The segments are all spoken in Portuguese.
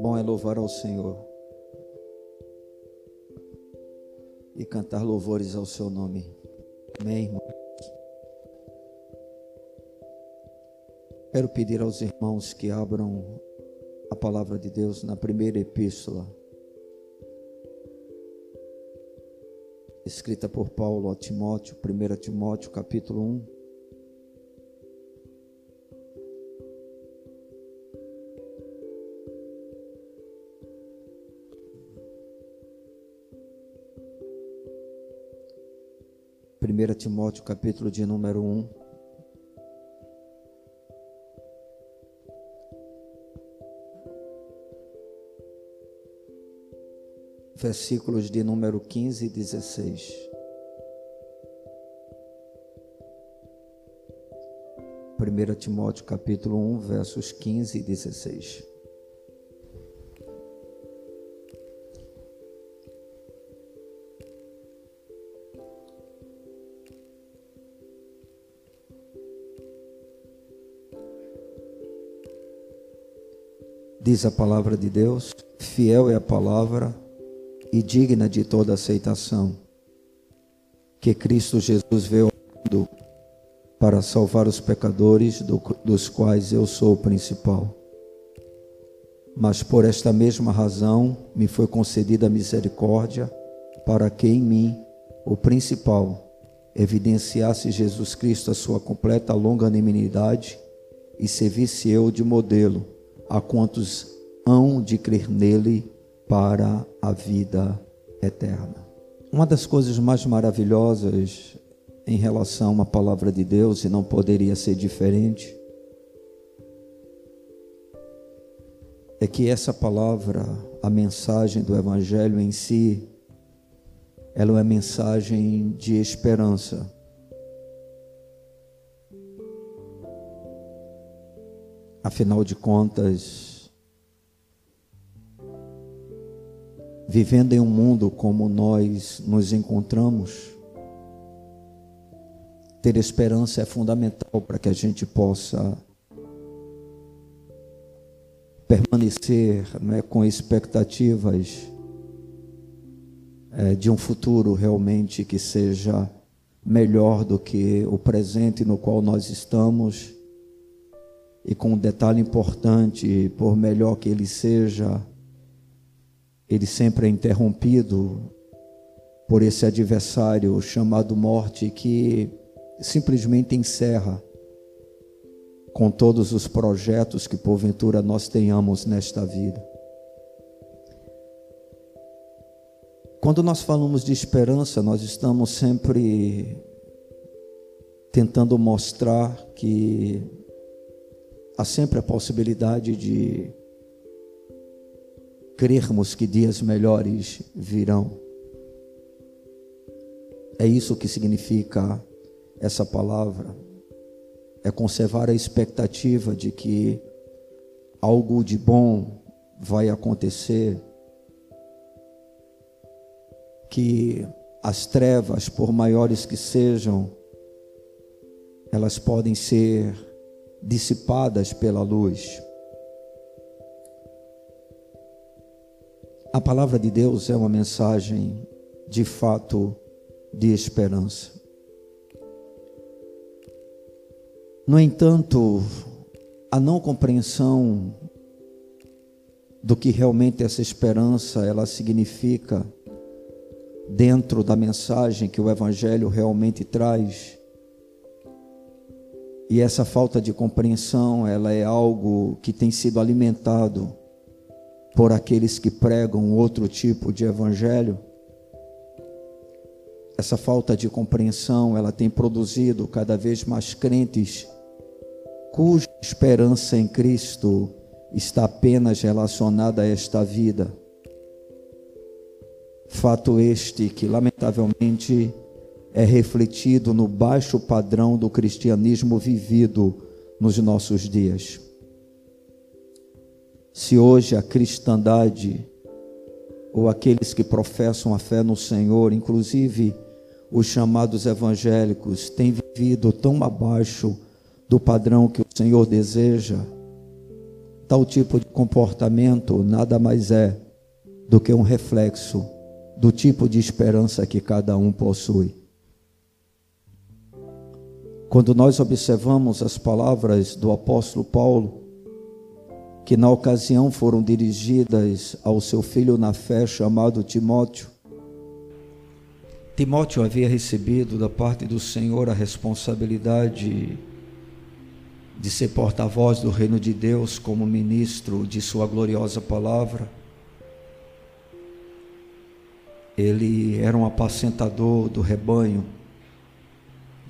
Bom é louvar ao Senhor e cantar louvores ao seu nome. Amém, irmão. Quero pedir aos irmãos que abram a palavra de Deus na primeira epístola, escrita por Paulo a Timóteo, 1 Timóteo, capítulo 1. Primeira Timóteo, capítulo de número 1. Versículos de número 15 e 16. Primeira Timóteo capítulo 1, versos 15 e 16. Diz a palavra de Deus: fiel é a palavra e digna de toda aceitação, que Cristo Jesus veio ao mundo para salvar os pecadores, do, dos quais eu sou o principal. Mas por esta mesma razão me foi concedida misericórdia, para que em mim, o principal, evidenciasse Jesus Cristo a sua completa longanimidade e servisse eu de modelo a quantos hão de crer nele para a vida eterna. Uma das coisas mais maravilhosas em relação à palavra de Deus, e não poderia ser diferente, é que essa palavra, a mensagem do Evangelho em si, ela é uma mensagem de esperança. Afinal de contas, vivendo em um mundo como nós nos encontramos, ter esperança é fundamental para que a gente possa permanecer né, com expectativas é, de um futuro realmente que seja melhor do que o presente no qual nós estamos e com um detalhe importante, por melhor que ele seja, ele sempre é interrompido por esse adversário chamado morte que simplesmente encerra com todos os projetos que porventura nós tenhamos nesta vida. Quando nós falamos de esperança, nós estamos sempre tentando mostrar que há sempre a possibilidade de crermos que dias melhores virão. É isso que significa essa palavra. É conservar a expectativa de que algo de bom vai acontecer, que as trevas, por maiores que sejam, elas podem ser dissipadas pela luz. A palavra de Deus é uma mensagem de fato de esperança. No entanto, a não compreensão do que realmente essa esperança ela significa dentro da mensagem que o evangelho realmente traz e essa falta de compreensão, ela é algo que tem sido alimentado por aqueles que pregam outro tipo de evangelho. Essa falta de compreensão, ela tem produzido cada vez mais crentes cuja esperança em Cristo está apenas relacionada a esta vida. Fato este que, lamentavelmente, é refletido no baixo padrão do cristianismo vivido nos nossos dias. Se hoje a cristandade, ou aqueles que professam a fé no Senhor, inclusive os chamados evangélicos, têm vivido tão abaixo do padrão que o Senhor deseja, tal tipo de comportamento nada mais é do que um reflexo do tipo de esperança que cada um possui. Quando nós observamos as palavras do apóstolo Paulo, que na ocasião foram dirigidas ao seu filho na fé chamado Timóteo, Timóteo havia recebido da parte do Senhor a responsabilidade de ser porta-voz do reino de Deus como ministro de sua gloriosa palavra. Ele era um apacentador do rebanho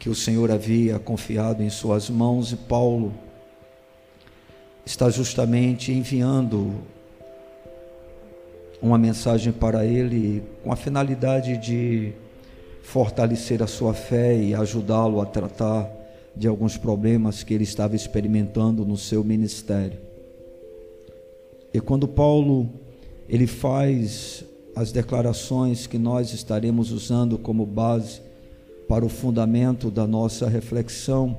que o Senhor havia confiado em suas mãos, e Paulo está justamente enviando uma mensagem para ele com a finalidade de fortalecer a sua fé e ajudá-lo a tratar de alguns problemas que ele estava experimentando no seu ministério. E quando Paulo ele faz as declarações que nós estaremos usando como base para o fundamento da nossa reflexão,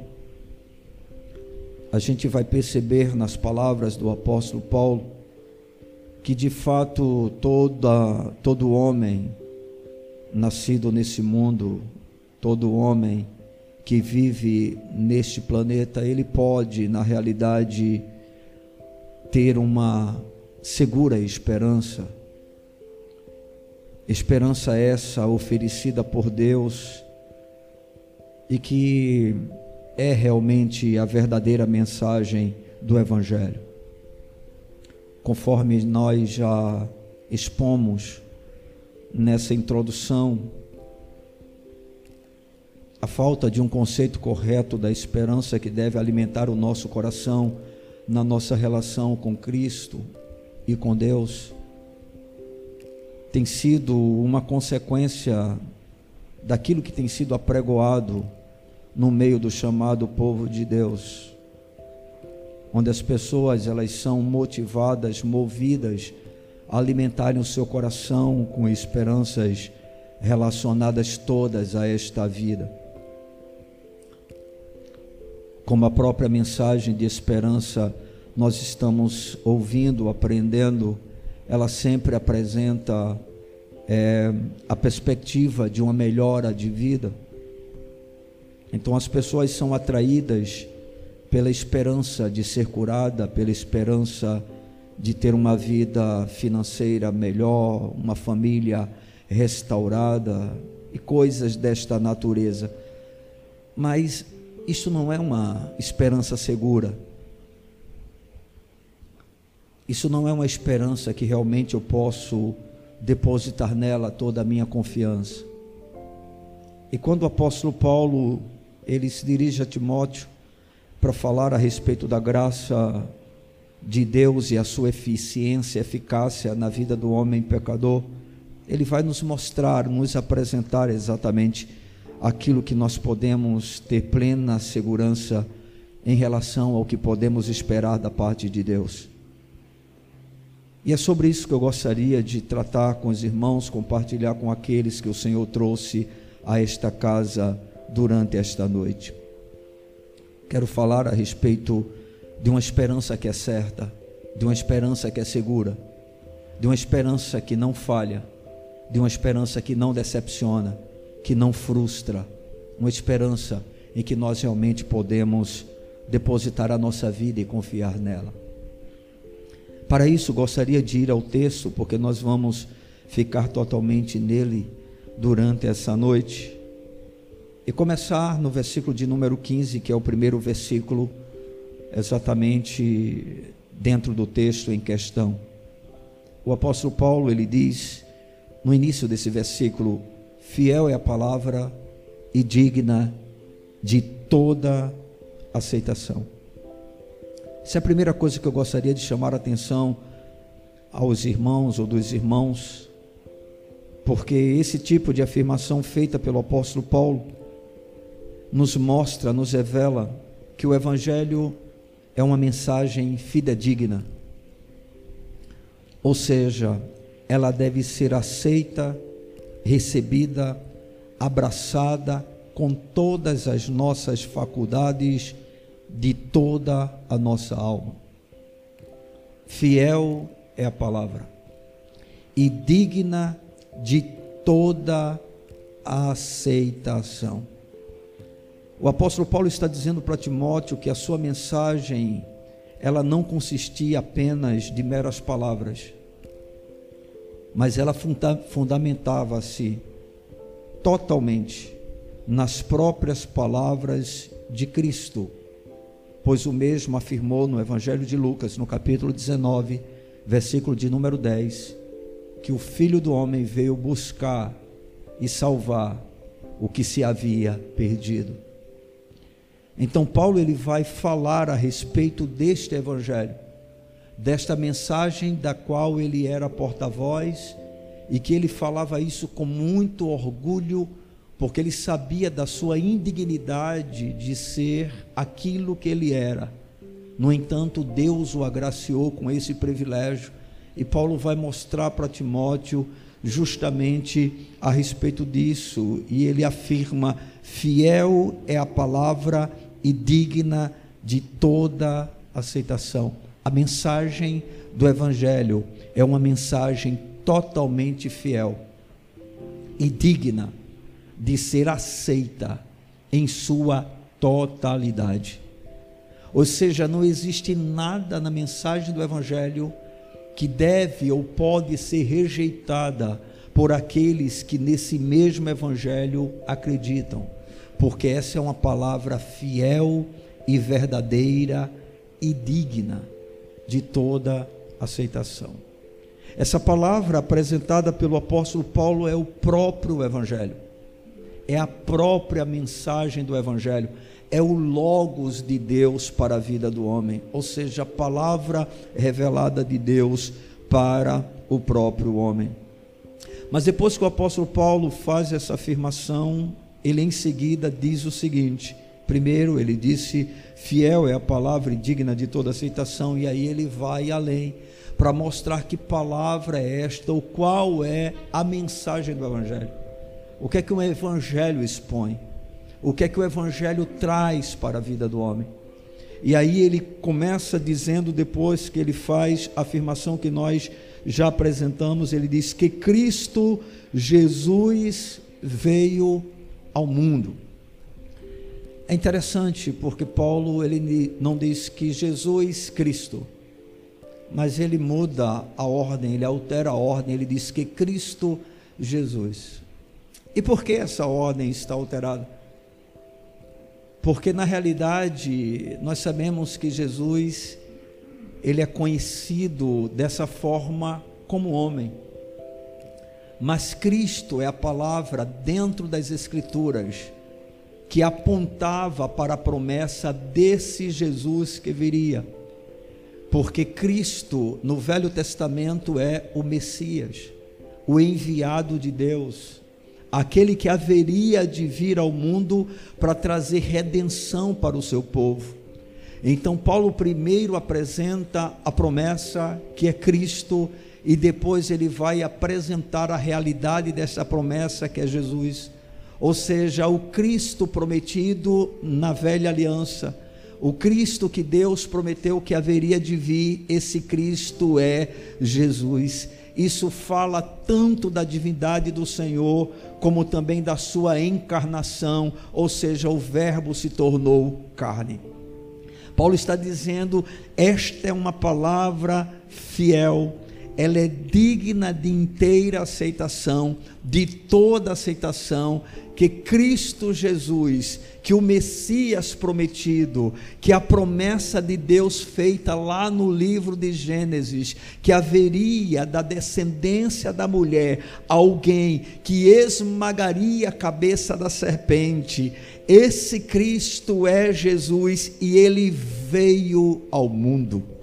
a gente vai perceber nas palavras do apóstolo Paulo que de fato toda, todo homem nascido nesse mundo, todo homem que vive neste planeta, ele pode, na realidade, ter uma segura esperança. Esperança essa oferecida por Deus e que é realmente a verdadeira mensagem do Evangelho. Conforme nós já expomos nessa introdução, a falta de um conceito correto da esperança que deve alimentar o nosso coração na nossa relação com Cristo e com Deus tem sido uma consequência daquilo que tem sido apregoado no meio do chamado povo de Deus, onde as pessoas elas são motivadas, movidas a alimentarem o seu coração com esperanças relacionadas todas a esta vida. Como a própria mensagem de esperança nós estamos ouvindo, aprendendo, ela sempre apresenta é, a perspectiva de uma melhora de vida então as pessoas são atraídas pela esperança de ser curada, pela esperança de ter uma vida financeira melhor, uma família restaurada e coisas desta natureza. Mas isso não é uma esperança segura. Isso não é uma esperança que realmente eu posso depositar nela toda a minha confiança. E quando o apóstolo Paulo ele se dirige a Timóteo para falar a respeito da graça de Deus e a sua eficiência, eficácia na vida do homem pecador, ele vai nos mostrar, nos apresentar exatamente aquilo que nós podemos ter plena segurança em relação ao que podemos esperar da parte de Deus. E é sobre isso que eu gostaria de tratar com os irmãos, compartilhar com aqueles que o Senhor trouxe a esta casa durante esta noite. Quero falar a respeito de uma esperança que é certa, de uma esperança que é segura, de uma esperança que não falha, de uma esperança que não decepciona, que não frustra, uma esperança em que nós realmente podemos depositar a nossa vida e confiar nela. Para isso, gostaria de ir ao texto, porque nós vamos ficar totalmente nele durante essa noite e começar no versículo de número 15, que é o primeiro versículo, exatamente dentro do texto em questão. O apóstolo Paulo, ele diz, no início desse versículo, fiel é a palavra e digna de toda aceitação. Essa é a primeira coisa que eu gostaria de chamar a atenção aos irmãos ou dos irmãos, porque esse tipo de afirmação feita pelo apóstolo Paulo nos mostra, nos revela que o Evangelho é uma mensagem fidedigna. Ou seja, ela deve ser aceita, recebida, abraçada com todas as nossas faculdades de toda a nossa alma. Fiel é a palavra e digna de toda aceitação. O apóstolo Paulo está dizendo para Timóteo que a sua mensagem ela não consistia apenas de meras palavras, mas ela funda fundamentava-se totalmente nas próprias palavras de Cristo, pois o mesmo afirmou no Evangelho de Lucas, no capítulo 19, versículo de número 10, que o Filho do Homem veio buscar e salvar o que se havia perdido. Então Paulo ele vai falar a respeito deste evangelho, desta mensagem da qual ele era porta-voz e que ele falava isso com muito orgulho, porque ele sabia da sua indignidade de ser aquilo que ele era. No entanto, Deus o agraciou com esse privilégio, e Paulo vai mostrar para Timóteo justamente a respeito disso, e ele afirma: fiel é a palavra e digna de toda aceitação. A mensagem do Evangelho é uma mensagem totalmente fiel e digna de ser aceita em sua totalidade. Ou seja, não existe nada na mensagem do Evangelho que deve ou pode ser rejeitada por aqueles que nesse mesmo Evangelho acreditam porque essa é uma palavra fiel e verdadeira e digna de toda aceitação. Essa palavra apresentada pelo apóstolo Paulo é o próprio Evangelho, é a própria mensagem do Evangelho, é o Logos de Deus para a vida do homem, ou seja, a palavra revelada de Deus para o próprio homem. Mas depois que o apóstolo Paulo faz essa afirmação, ele em seguida diz o seguinte: primeiro, ele disse, fiel é a palavra e digna de toda aceitação, e aí ele vai além para mostrar que palavra é esta, ou qual é a mensagem do Evangelho. O que é que o Evangelho expõe? O que é que o Evangelho traz para a vida do homem? E aí ele começa dizendo, depois que ele faz a afirmação que nós já apresentamos, ele diz que Cristo Jesus veio ao mundo. É interessante porque Paulo ele não diz que Jesus Cristo, mas ele muda a ordem, ele altera a ordem, ele diz que Cristo Jesus. E por que essa ordem está alterada? Porque na realidade nós sabemos que Jesus ele é conhecido dessa forma como homem. Mas Cristo é a palavra dentro das Escrituras que apontava para a promessa desse Jesus que viria. Porque Cristo, no Velho Testamento, é o Messias, o enviado de Deus, aquele que haveria de vir ao mundo para trazer redenção para o seu povo. Então, Paulo primeiro apresenta a promessa que é Cristo e depois ele vai apresentar a realidade dessa promessa que é Jesus, ou seja, o Cristo prometido na velha aliança, o Cristo que Deus prometeu que haveria de vir, esse Cristo é Jesus. Isso fala tanto da divindade do Senhor, como também da sua encarnação, ou seja, o Verbo se tornou carne. Paulo está dizendo: esta é uma palavra fiel, ela é digna de inteira aceitação, de toda aceitação, que Cristo Jesus, que o Messias prometido, que a promessa de Deus feita lá no livro de Gênesis, que haveria da descendência da mulher alguém que esmagaria a cabeça da serpente, esse Cristo é Jesus e ele veio ao mundo.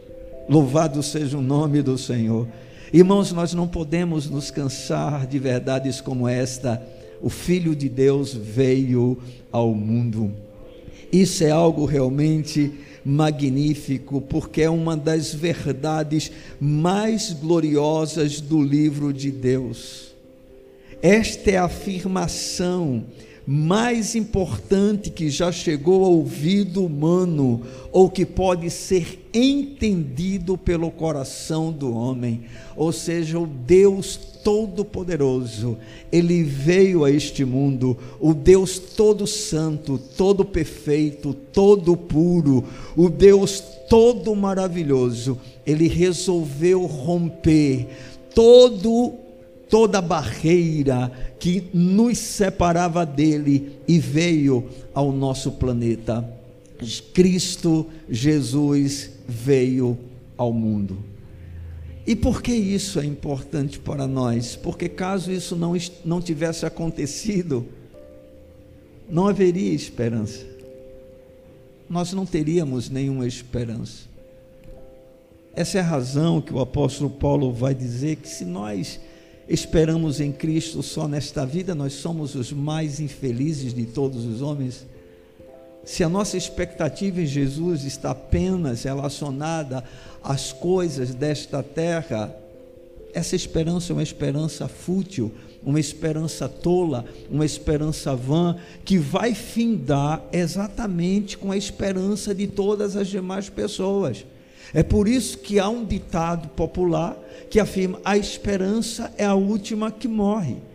Louvado seja o nome do Senhor. Irmãos, nós não podemos nos cansar de verdades como esta. O Filho de Deus veio ao mundo. Isso é algo realmente magnífico, porque é uma das verdades mais gloriosas do livro de Deus. Esta é a afirmação mais importante que já chegou ao ouvido humano ou que pode ser entendido pelo coração do homem. Ou seja, o Deus Todo-Poderoso, ele veio a este mundo, o Deus Todo Santo, Todo Perfeito, Todo Puro, o Deus Todo Maravilhoso, ele resolveu romper todo toda barreira que nos separava dele e veio ao nosso planeta. Cristo Jesus veio ao mundo. E por que isso é importante para nós? Porque caso isso não, não tivesse acontecido, não haveria esperança. Nós não teríamos nenhuma esperança. Essa é a razão que o apóstolo Paulo vai dizer que se nós esperamos em Cristo só nesta vida, nós somos os mais infelizes de todos os homens. Se a nossa expectativa em Jesus está apenas relacionada às coisas desta terra, essa esperança é uma esperança fútil, uma esperança tola, uma esperança vã, que vai findar exatamente com a esperança de todas as demais pessoas. É por isso que há um ditado popular que afirma: a esperança é a última que morre.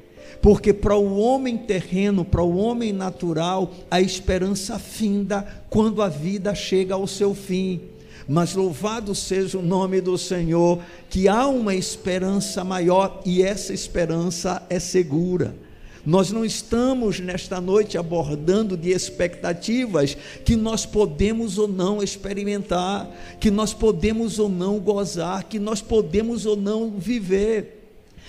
Porque para o homem terreno, para o homem natural, a esperança finda quando a vida chega ao seu fim. Mas louvado seja o nome do Senhor, que há uma esperança maior e essa esperança é segura. Nós não estamos nesta noite abordando de expectativas que nós podemos ou não experimentar, que nós podemos ou não gozar, que nós podemos ou não viver.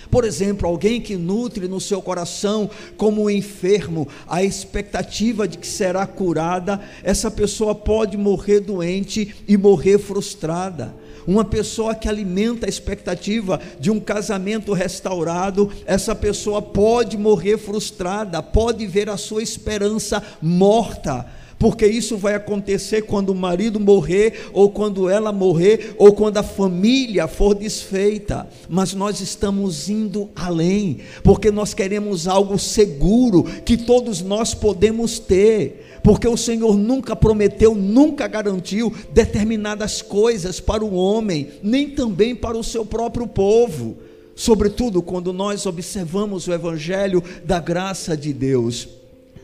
Por exemplo, alguém que nutre no seu coração, como um enfermo, a expectativa de que será curada, essa pessoa pode morrer doente e morrer frustrada. Uma pessoa que alimenta a expectativa de um casamento restaurado, essa pessoa pode morrer frustrada, pode ver a sua esperança morta porque isso vai acontecer quando o marido morrer, ou quando ela morrer, ou quando a família for desfeita. Mas nós estamos indo além, porque nós queremos algo seguro que todos nós podemos ter porque o Senhor nunca prometeu, nunca garantiu determinadas coisas para o homem, nem também para o seu próprio povo. Sobretudo quando nós observamos o Evangelho da graça de Deus.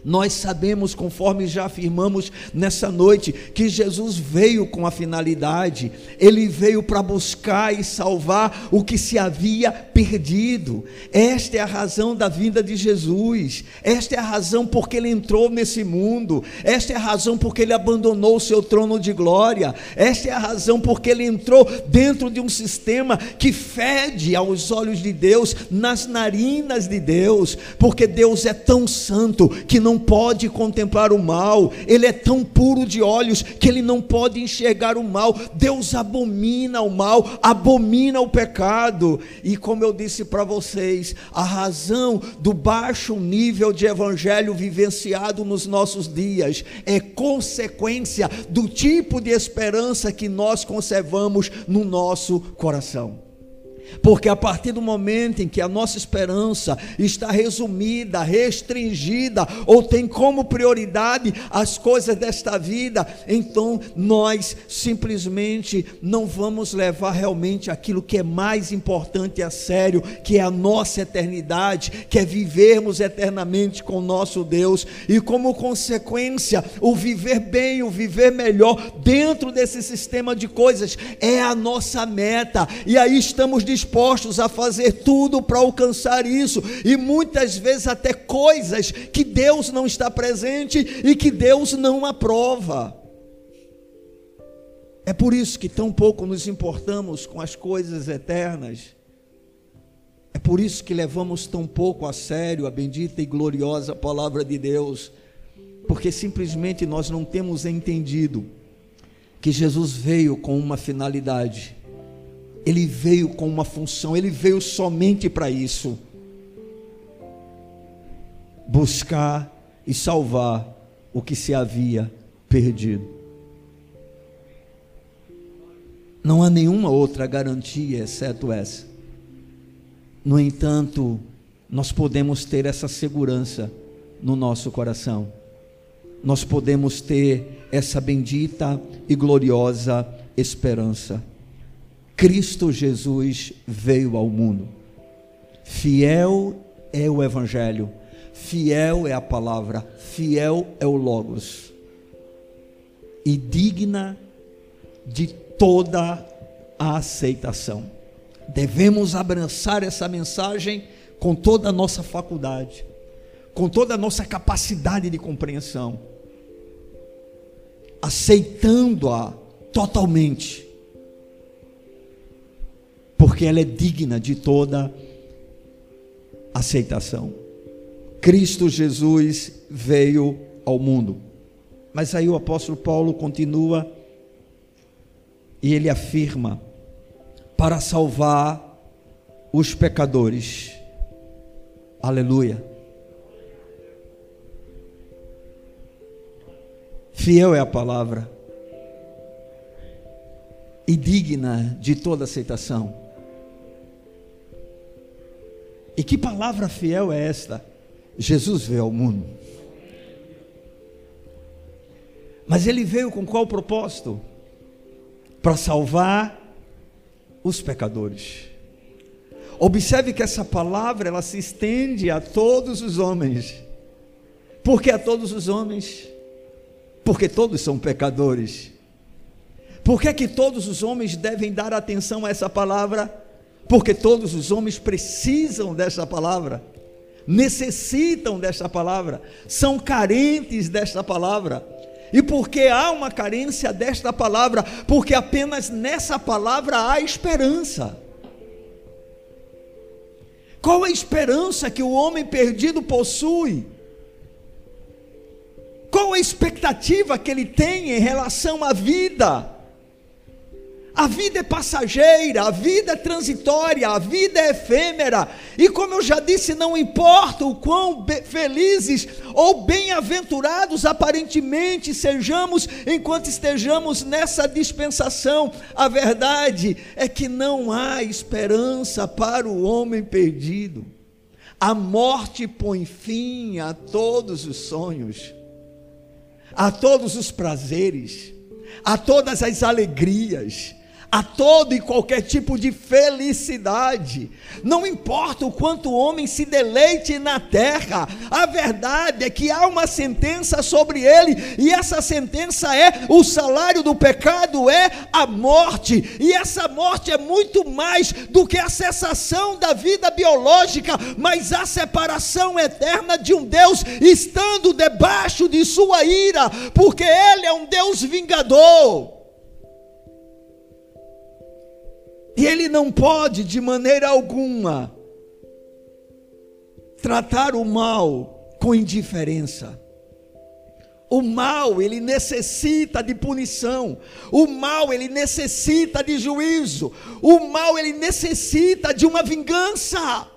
Nós sabemos, conforme já afirmamos nessa noite, que Jesus veio com a finalidade, ele veio para buscar e salvar o que se havia perdido. Esta é a razão da vinda de Jesus, esta é a razão porque ele entrou nesse mundo, esta é a razão porque ele abandonou o seu trono de glória, esta é a razão porque ele entrou dentro de um sistema que fede aos olhos de Deus, nas narinas de Deus, porque Deus é tão santo que não não pode contemplar o mal, ele é tão puro de olhos que ele não pode enxergar o mal. Deus abomina o mal, abomina o pecado. E como eu disse para vocês, a razão do baixo nível de evangelho vivenciado nos nossos dias é consequência do tipo de esperança que nós conservamos no nosso coração. Porque a partir do momento em que a nossa esperança está resumida, restringida, ou tem como prioridade as coisas desta vida, então nós simplesmente não vamos levar realmente aquilo que é mais importante a sério, que é a nossa eternidade, que é vivermos eternamente com nosso Deus, e como consequência, o viver bem, o viver melhor dentro desse sistema de coisas é a nossa meta, e aí estamos dispostos dispostos a fazer tudo para alcançar isso, e muitas vezes até coisas que Deus não está presente e que Deus não aprova. É por isso que tão pouco nos importamos com as coisas eternas. É por isso que levamos tão pouco a sério a bendita e gloriosa palavra de Deus, porque simplesmente nós não temos entendido que Jesus veio com uma finalidade ele veio com uma função, ele veio somente para isso buscar e salvar o que se havia perdido. Não há nenhuma outra garantia exceto essa. No entanto, nós podemos ter essa segurança no nosso coração, nós podemos ter essa bendita e gloriosa esperança. Cristo Jesus veio ao mundo. Fiel é o Evangelho, fiel é a palavra, fiel é o Logos, e digna de toda a aceitação. Devemos abraçar essa mensagem com toda a nossa faculdade, com toda a nossa capacidade de compreensão, aceitando-a totalmente, porque ela é digna de toda aceitação. Cristo Jesus veio ao mundo. Mas aí o apóstolo Paulo continua e ele afirma: para salvar os pecadores. Aleluia. Fiel é a palavra e digna de toda aceitação. E que palavra fiel é esta? Jesus veio ao mundo. Mas ele veio com qual propósito? Para salvar os pecadores. Observe que essa palavra ela se estende a todos os homens. Por que a todos os homens? Porque todos são pecadores. Por que, que todos os homens devem dar atenção a essa palavra? Porque todos os homens precisam dessa palavra, necessitam dessa palavra, são carentes desta palavra. E porque há uma carência desta palavra? Porque apenas nessa palavra há esperança. Qual a esperança que o homem perdido possui? Qual a expectativa que ele tem em relação à vida? A vida é passageira, a vida é transitória, a vida é efêmera, e como eu já disse, não importa o quão felizes ou bem-aventurados aparentemente sejamos enquanto estejamos nessa dispensação, a verdade é que não há esperança para o homem perdido. A morte põe fim a todos os sonhos, a todos os prazeres, a todas as alegrias a todo e qualquer tipo de felicidade. Não importa o quanto o homem se deleite na terra, a verdade é que há uma sentença sobre ele, e essa sentença é: o salário do pecado é a morte, e essa morte é muito mais do que a cessação da vida biológica, mas a separação eterna de um Deus estando debaixo de sua ira, porque Ele é um Deus vingador. E ele não pode, de maneira alguma, tratar o mal com indiferença. O mal, ele necessita de punição. O mal, ele necessita de juízo. O mal, ele necessita de uma vingança.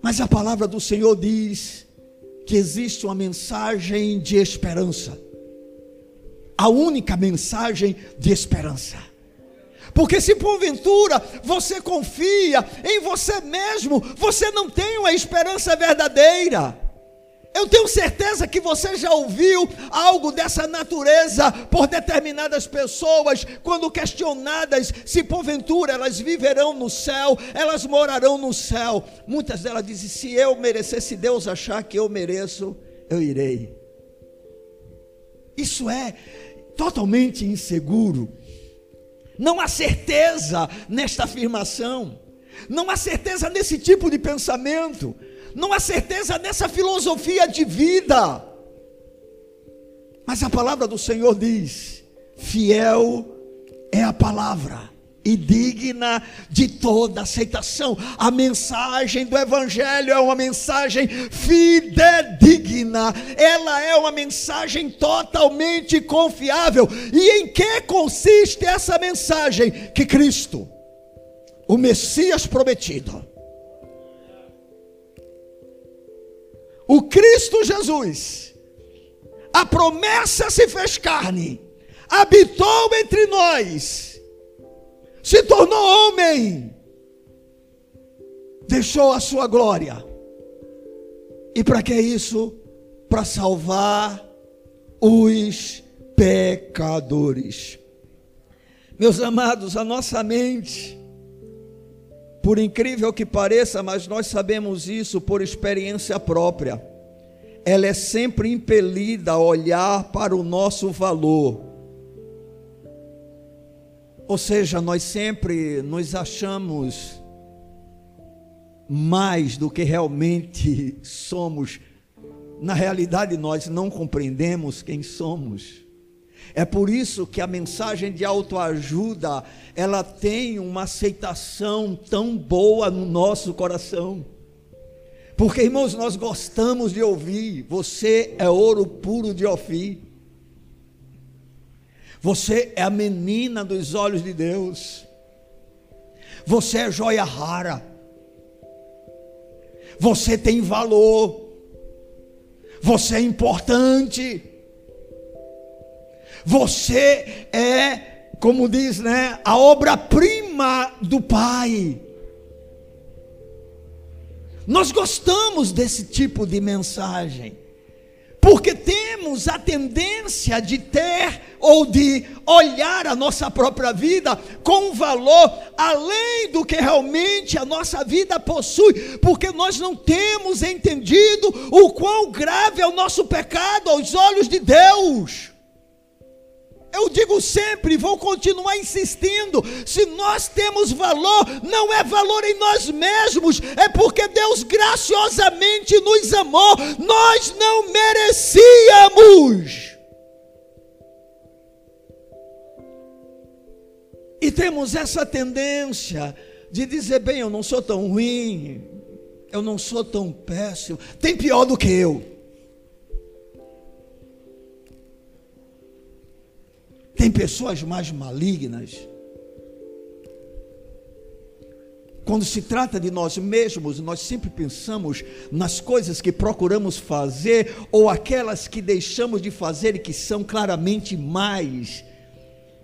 Mas a palavra do Senhor diz que existe uma mensagem de esperança a única mensagem de esperança. Porque se porventura você confia em você mesmo, você não tem uma esperança verdadeira. Eu tenho certeza que você já ouviu algo dessa natureza por determinadas pessoas, quando questionadas se porventura elas viverão no céu, elas morarão no céu. Muitas delas dizem: se eu merecesse, Deus achar que eu mereço, eu irei. Isso é totalmente inseguro. Não há certeza nesta afirmação, não há certeza nesse tipo de pensamento, não há certeza nessa filosofia de vida. Mas a palavra do Senhor diz: fiel é a palavra e digna de toda aceitação. A mensagem do Evangelho é uma mensagem fidedigna, ela é uma mensagem totalmente confiável. E em que consiste essa mensagem? Que Cristo, o Messias prometido, o Cristo Jesus, a promessa se fez carne, habitou entre nós se tornou homem. deixou a sua glória. E para que isso? Para salvar os pecadores. Meus amados, a nossa mente, por incrível que pareça, mas nós sabemos isso por experiência própria, ela é sempre impelida a olhar para o nosso valor. Ou seja, nós sempre nos achamos mais do que realmente somos. Na realidade, nós não compreendemos quem somos. É por isso que a mensagem de autoajuda, ela tem uma aceitação tão boa no nosso coração. Porque, irmãos, nós gostamos de ouvir, você é ouro puro de Ofir. Você é a menina dos olhos de Deus. Você é joia rara. Você tem valor. Você é importante. Você é, como diz, né, a obra-prima do Pai. Nós gostamos desse tipo de mensagem, porque temos a tendência de ter ou de olhar a nossa própria vida com um valor além do que realmente a nossa vida possui, porque nós não temos entendido o quão grave é o nosso pecado aos olhos de Deus. Eu digo sempre, vou continuar insistindo: se nós temos valor, não é valor em nós mesmos, é porque Deus graciosamente nos amou, nós não merecíamos. E temos essa tendência de dizer: bem, eu não sou tão ruim, eu não sou tão péssimo, tem pior do que eu. Tem pessoas mais malignas. Quando se trata de nós mesmos, nós sempre pensamos nas coisas que procuramos fazer ou aquelas que deixamos de fazer e que são claramente mais.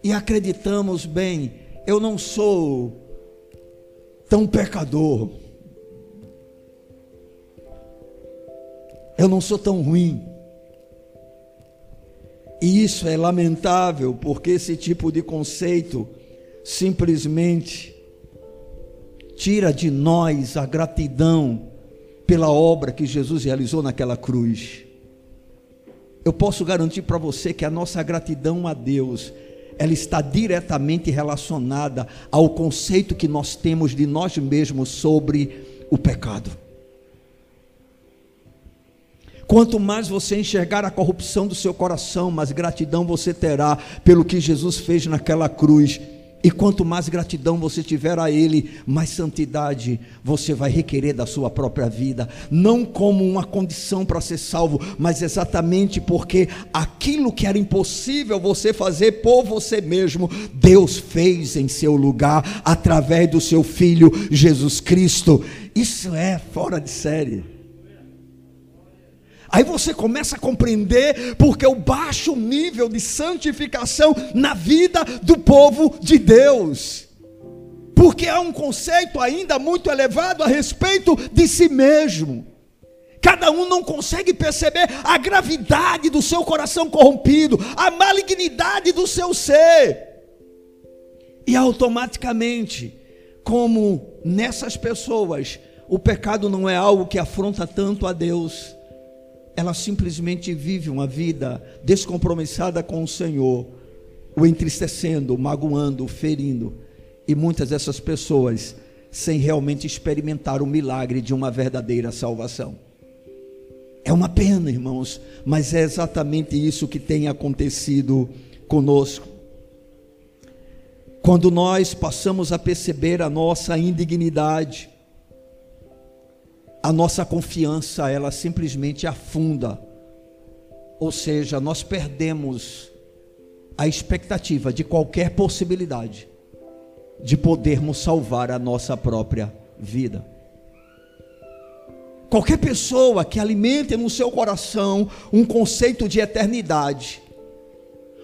E acreditamos, bem, eu não sou tão pecador. Eu não sou tão ruim. E isso é lamentável, porque esse tipo de conceito simplesmente tira de nós a gratidão pela obra que Jesus realizou naquela cruz. Eu posso garantir para você que a nossa gratidão a Deus, ela está diretamente relacionada ao conceito que nós temos de nós mesmos sobre o pecado. Quanto mais você enxergar a corrupção do seu coração, mais gratidão você terá pelo que Jesus fez naquela cruz. E quanto mais gratidão você tiver a Ele, mais santidade você vai requerer da sua própria vida, não como uma condição para ser salvo, mas exatamente porque aquilo que era impossível você fazer por você mesmo, Deus fez em seu lugar, através do seu Filho Jesus Cristo. Isso é fora de série. Aí você começa a compreender porque o baixo nível de santificação na vida do povo de Deus. Porque há um conceito ainda muito elevado a respeito de si mesmo. Cada um não consegue perceber a gravidade do seu coração corrompido, a malignidade do seu ser. E automaticamente, como nessas pessoas, o pecado não é algo que afronta tanto a Deus ela simplesmente vive uma vida descompromissada com o Senhor, o entristecendo, o magoando, o ferindo. E muitas dessas pessoas sem realmente experimentar o milagre de uma verdadeira salvação. É uma pena, irmãos, mas é exatamente isso que tem acontecido conosco. Quando nós passamos a perceber a nossa indignidade, a nossa confiança ela simplesmente afunda. Ou seja, nós perdemos a expectativa de qualquer possibilidade de podermos salvar a nossa própria vida. Qualquer pessoa que alimente no seu coração um conceito de eternidade,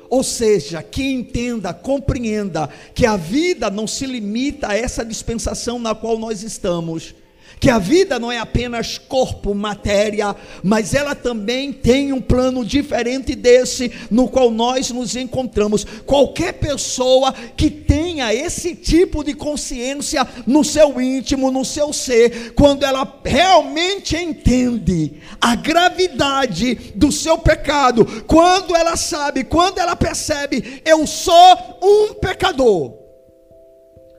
ou seja, que entenda, compreenda que a vida não se limita a essa dispensação na qual nós estamos, que a vida não é apenas corpo, matéria, mas ela também tem um plano diferente desse no qual nós nos encontramos. Qualquer pessoa que tenha esse tipo de consciência no seu íntimo, no seu ser, quando ela realmente entende a gravidade do seu pecado, quando ela sabe, quando ela percebe, eu sou um pecador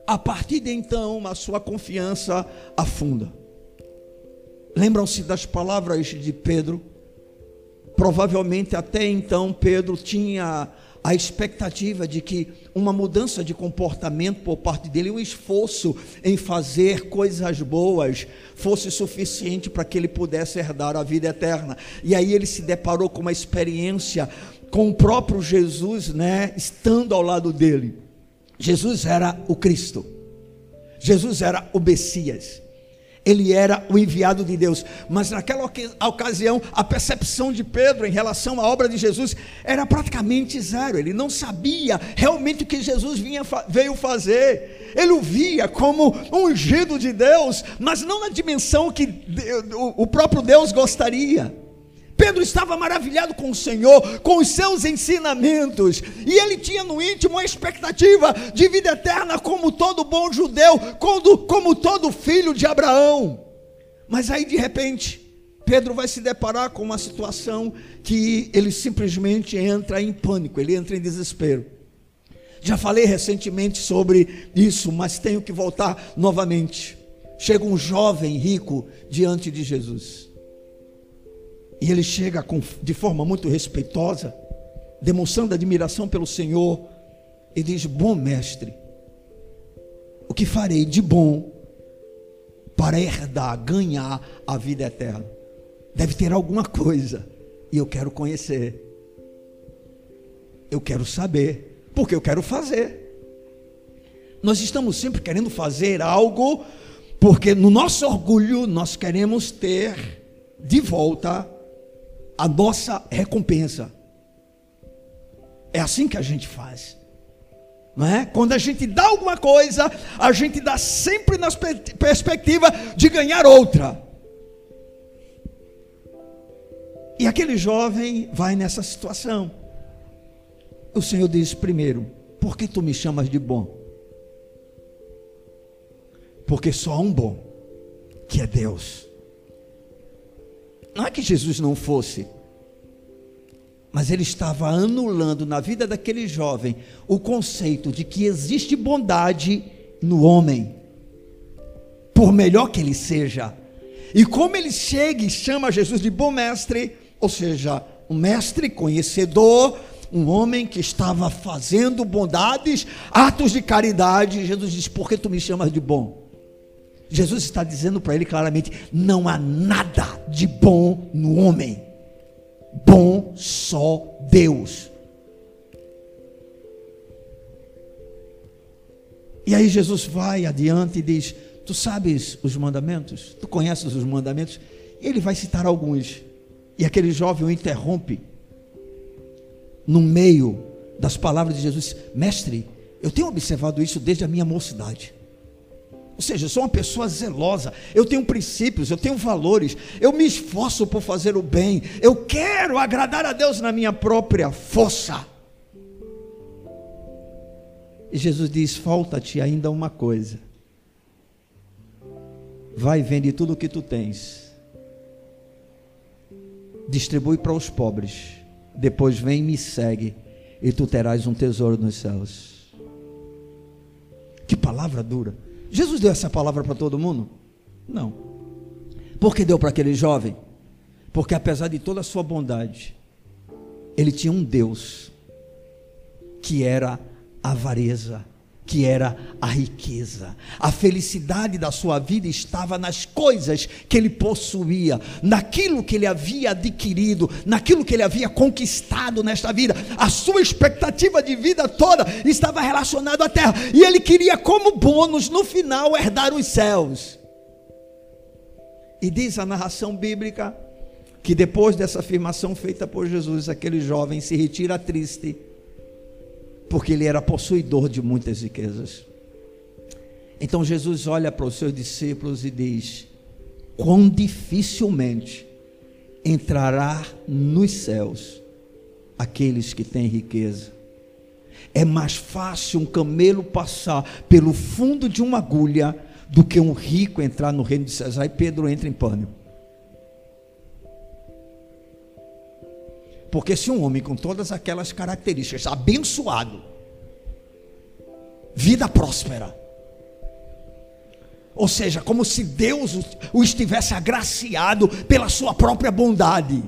a partir de então, a sua confiança afunda. Lembram-se das palavras de Pedro? Provavelmente até então Pedro tinha a expectativa de que uma mudança de comportamento por parte dele, um esforço em fazer coisas boas, fosse suficiente para que ele pudesse herdar a vida eterna. E aí ele se deparou com uma experiência com o próprio Jesus, né, estando ao lado dele. Jesus era o Cristo. Jesus era o Messias. Ele era o enviado de Deus. Mas naquela ocasião, a percepção de Pedro em relação à obra de Jesus era praticamente zero. Ele não sabia realmente o que Jesus vinha, veio fazer. Ele o via como ungido de Deus, mas não na dimensão que o próprio Deus gostaria. Pedro estava maravilhado com o Senhor, com os seus ensinamentos, e ele tinha no íntimo uma expectativa de vida eterna, como todo bom judeu, como, como todo filho de Abraão. Mas aí de repente, Pedro vai se deparar com uma situação que ele simplesmente entra em pânico, ele entra em desespero. Já falei recentemente sobre isso, mas tenho que voltar novamente. Chega um jovem rico diante de Jesus. E ele chega com, de forma muito respeitosa, demonstrando admiração pelo Senhor, e diz: Bom mestre, o que farei de bom para herdar, ganhar a vida eterna? Deve ter alguma coisa, e eu quero conhecer, eu quero saber, porque eu quero fazer. Nós estamos sempre querendo fazer algo, porque no nosso orgulho nós queremos ter de volta a nossa recompensa. É assim que a gente faz. Não é? Quando a gente dá alguma coisa, a gente dá sempre na perspectiva de ganhar outra. E aquele jovem vai nessa situação. O Senhor diz primeiro: Por que tu me chamas de bom? Porque só há um bom, que é Deus. Não é que Jesus não fosse, mas ele estava anulando na vida daquele jovem o conceito de que existe bondade no homem, por melhor que ele seja. E como ele chega e chama Jesus de bom mestre, ou seja, um mestre conhecedor, um homem que estava fazendo bondades, atos de caridade, Jesus diz: Por que tu me chamas de bom? Jesus está dizendo para ele claramente: não há nada de bom no homem, bom só Deus. E aí Jesus vai adiante e diz: Tu sabes os mandamentos? Tu conheces os mandamentos? E ele vai citar alguns. E aquele jovem o interrompe no meio das palavras de Jesus: Mestre, eu tenho observado isso desde a minha mocidade. Ou seja, eu sou uma pessoa zelosa, eu tenho princípios, eu tenho valores, eu me esforço por fazer o bem, eu quero agradar a Deus na minha própria força. E Jesus diz: falta-te ainda uma coisa. Vai, vende tudo o que tu tens, distribui para os pobres, depois vem e me segue, e tu terás um tesouro nos céus. Que palavra dura. Jesus deu essa palavra para todo mundo? Não. Por que deu para aquele jovem? Porque apesar de toda a sua bondade, ele tinha um Deus que era avareza, que era a riqueza. A felicidade da sua vida estava nas coisas que ele possuía, naquilo que ele havia adquirido, naquilo que ele havia conquistado nesta vida. A sua expectativa de vida toda estava relacionada à terra, e ele queria como bônus no final herdar os céus. E diz a narração bíblica que depois dessa afirmação feita por Jesus, aquele jovem se retira triste porque ele era possuidor de muitas riquezas. Então Jesus olha para os seus discípulos e diz: quão dificilmente entrará nos céus aqueles que têm riqueza. É mais fácil um camelo passar pelo fundo de uma agulha do que um rico entrar no reino de César. Aí Pedro entra em pânico. Porque se um homem com todas aquelas características, abençoado, vida próspera, ou seja, como se Deus o estivesse agraciado pela sua própria bondade,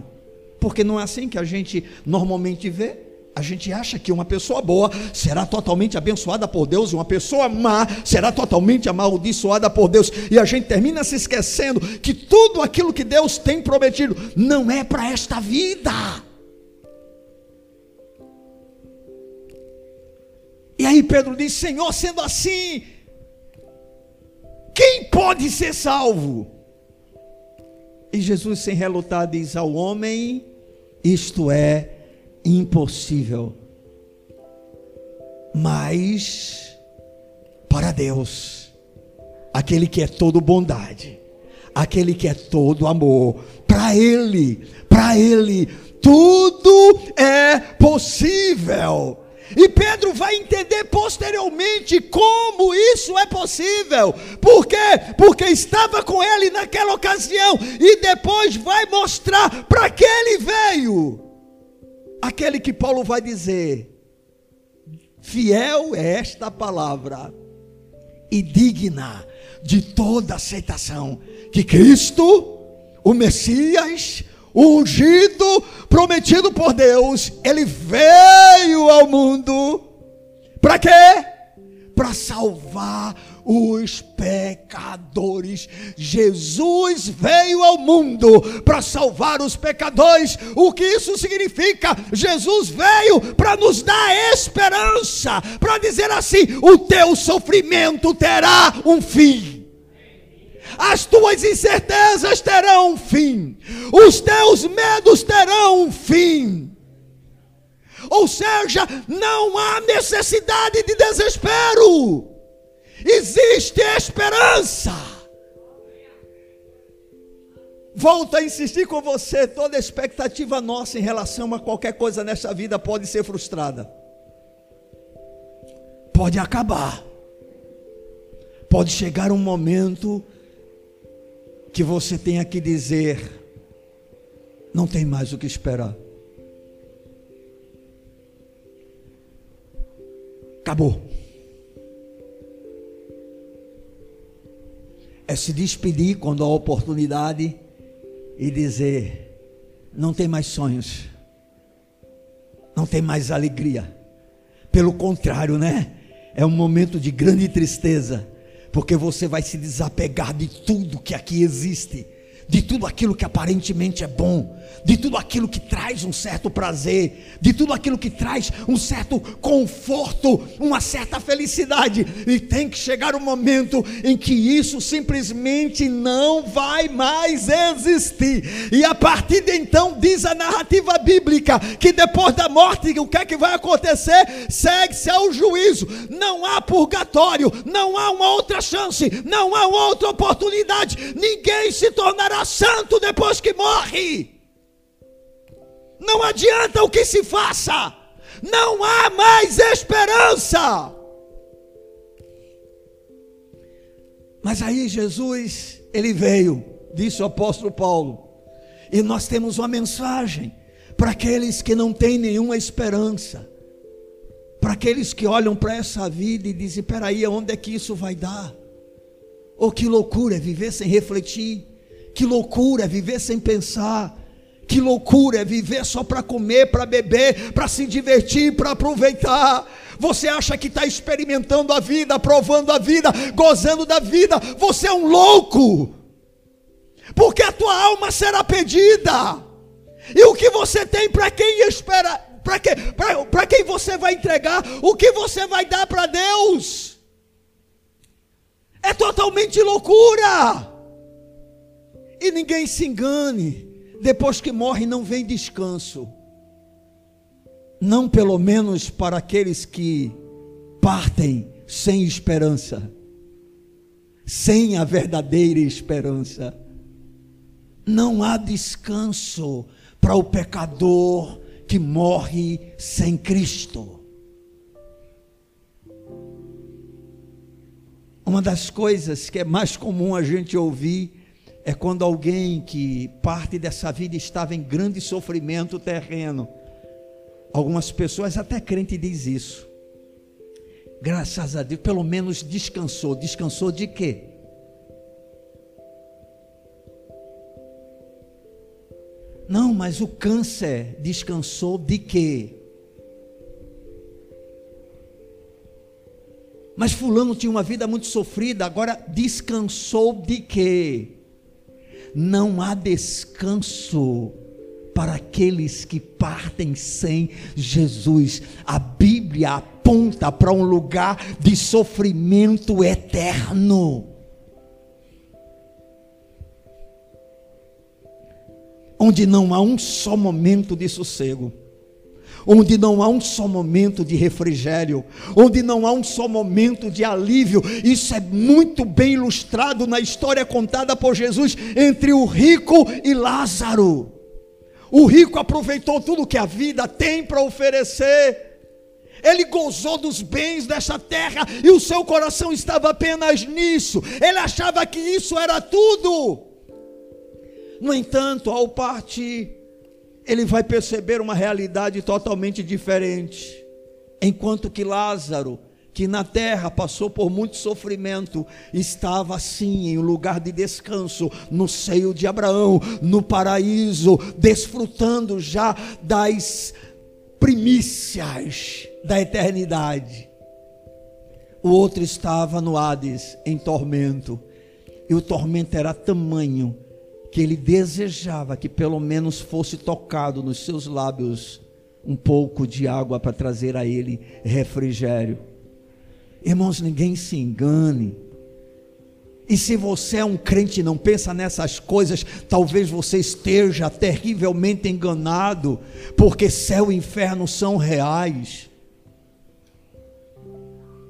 porque não é assim que a gente normalmente vê. A gente acha que uma pessoa boa será totalmente abençoada por Deus uma pessoa má será totalmente amaldiçoada por Deus. E a gente termina se esquecendo que tudo aquilo que Deus tem prometido não é para esta vida. E aí Pedro diz: Senhor, sendo assim, quem pode ser salvo? E Jesus, sem relutar, diz ao homem: Isto é impossível. Mas para Deus, aquele que é todo bondade, aquele que é todo amor, para Ele, para Ele, tudo é possível. E Pedro vai entender posteriormente como isso é possível. Por quê? Porque estava com ele naquela ocasião e depois vai mostrar para que ele veio aquele que Paulo vai dizer: fiel é esta palavra e digna de toda aceitação, que Cristo, o Messias, o ungido, prometido por Deus, ele veio ao mundo para quê? Para salvar os pecadores. Jesus veio ao mundo para salvar os pecadores. O que isso significa? Jesus veio para nos dar esperança, para dizer assim: o teu sofrimento terá um fim as tuas incertezas terão um fim, os teus medos terão um fim. Ou seja, não há necessidade de desespero existe esperança. Volto a insistir com você: toda expectativa nossa em relação a qualquer coisa nessa vida pode ser frustrada, pode acabar, pode chegar um momento que você tenha que dizer: não tem mais o que esperar. Acabou. é se despedir quando há oportunidade e dizer: não tem mais sonhos, não tem mais alegria. Pelo contrário, né? É um momento de grande tristeza, porque você vai se desapegar de tudo que aqui existe de tudo aquilo que aparentemente é bom, de tudo aquilo que traz um certo prazer, de tudo aquilo que traz um certo conforto, uma certa felicidade. E tem que chegar o um momento em que isso simplesmente não vai mais existir. E a partir de então, diz a narrativa bíblica que depois da morte, o que é que vai acontecer? Segue-se ao juízo. Não há purgatório, não há uma outra chance, não há outra oportunidade. Ninguém se tornará santo depois que morre. Não adianta o que se faça, não há mais esperança. Mas aí Jesus, ele veio, disse o apóstolo Paulo, e nós temos uma mensagem para aqueles que não têm nenhuma esperança, para aqueles que olham para essa vida e dizem: peraí, onde é que isso vai dar? Oh, que loucura é viver sem refletir. Que loucura é viver sem pensar. Que loucura é viver só para comer, para beber, para se divertir, para aproveitar. Você acha que está experimentando a vida, provando a vida, gozando da vida. Você é um louco. Porque a tua alma será pedida. E o que você tem para quem espera? Para que, quem você vai entregar? O que você vai dar para Deus? É totalmente loucura. E ninguém se engane, depois que morre não vem descanso. Não pelo menos para aqueles que partem sem esperança, sem a verdadeira esperança. Não há descanso para o pecador que morre sem Cristo. Uma das coisas que é mais comum a gente ouvir é quando alguém que parte dessa vida estava em grande sofrimento terreno. Algumas pessoas, até crente, diz isso. Graças a Deus, pelo menos descansou. Descansou de quê? Não, mas o câncer descansou de quê? Mas fulano tinha uma vida muito sofrida, agora descansou de quê? Não há descanso para aqueles que partem sem Jesus. A Bíblia aponta para um lugar de sofrimento eterno. Onde não há um só momento de sossego onde não há um só momento de refrigério, onde não há um só momento de alívio. Isso é muito bem ilustrado na história contada por Jesus entre o rico e Lázaro. O rico aproveitou tudo que a vida tem para oferecer. Ele gozou dos bens dessa terra e o seu coração estava apenas nisso. Ele achava que isso era tudo. No entanto, ao partir, ele vai perceber uma realidade totalmente diferente. Enquanto que Lázaro, que na terra passou por muito sofrimento, estava assim em um lugar de descanso, no seio de Abraão, no paraíso, desfrutando já das primícias da eternidade. O outro estava no Hades, em tormento, e o tormento era tamanho que ele desejava que pelo menos fosse tocado nos seus lábios um pouco de água para trazer a ele refrigério. Irmãos, ninguém se engane. E se você é um crente e não pensa nessas coisas, talvez você esteja terrivelmente enganado, porque céu e inferno são reais.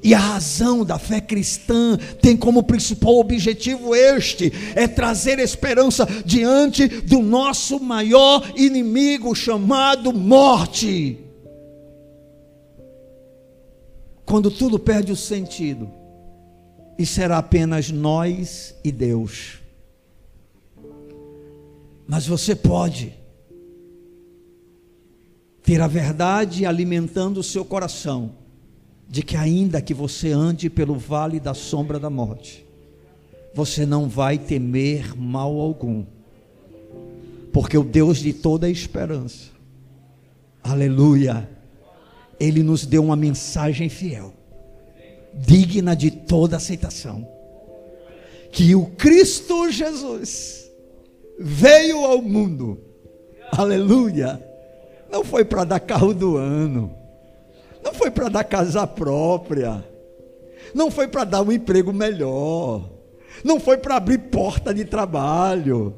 E a razão da fé cristã tem como principal objetivo este: é trazer esperança diante do nosso maior inimigo chamado morte. Quando tudo perde o sentido, e será apenas nós e Deus. Mas você pode ter a verdade alimentando o seu coração de que ainda que você ande pelo vale da sombra da morte, você não vai temer mal algum, porque o Deus de toda a esperança, aleluia, Ele nos deu uma mensagem fiel, digna de toda aceitação, que o Cristo Jesus veio ao mundo, aleluia, não foi para dar carro do ano, não foi para dar casa própria. Não foi para dar um emprego melhor. Não foi para abrir porta de trabalho.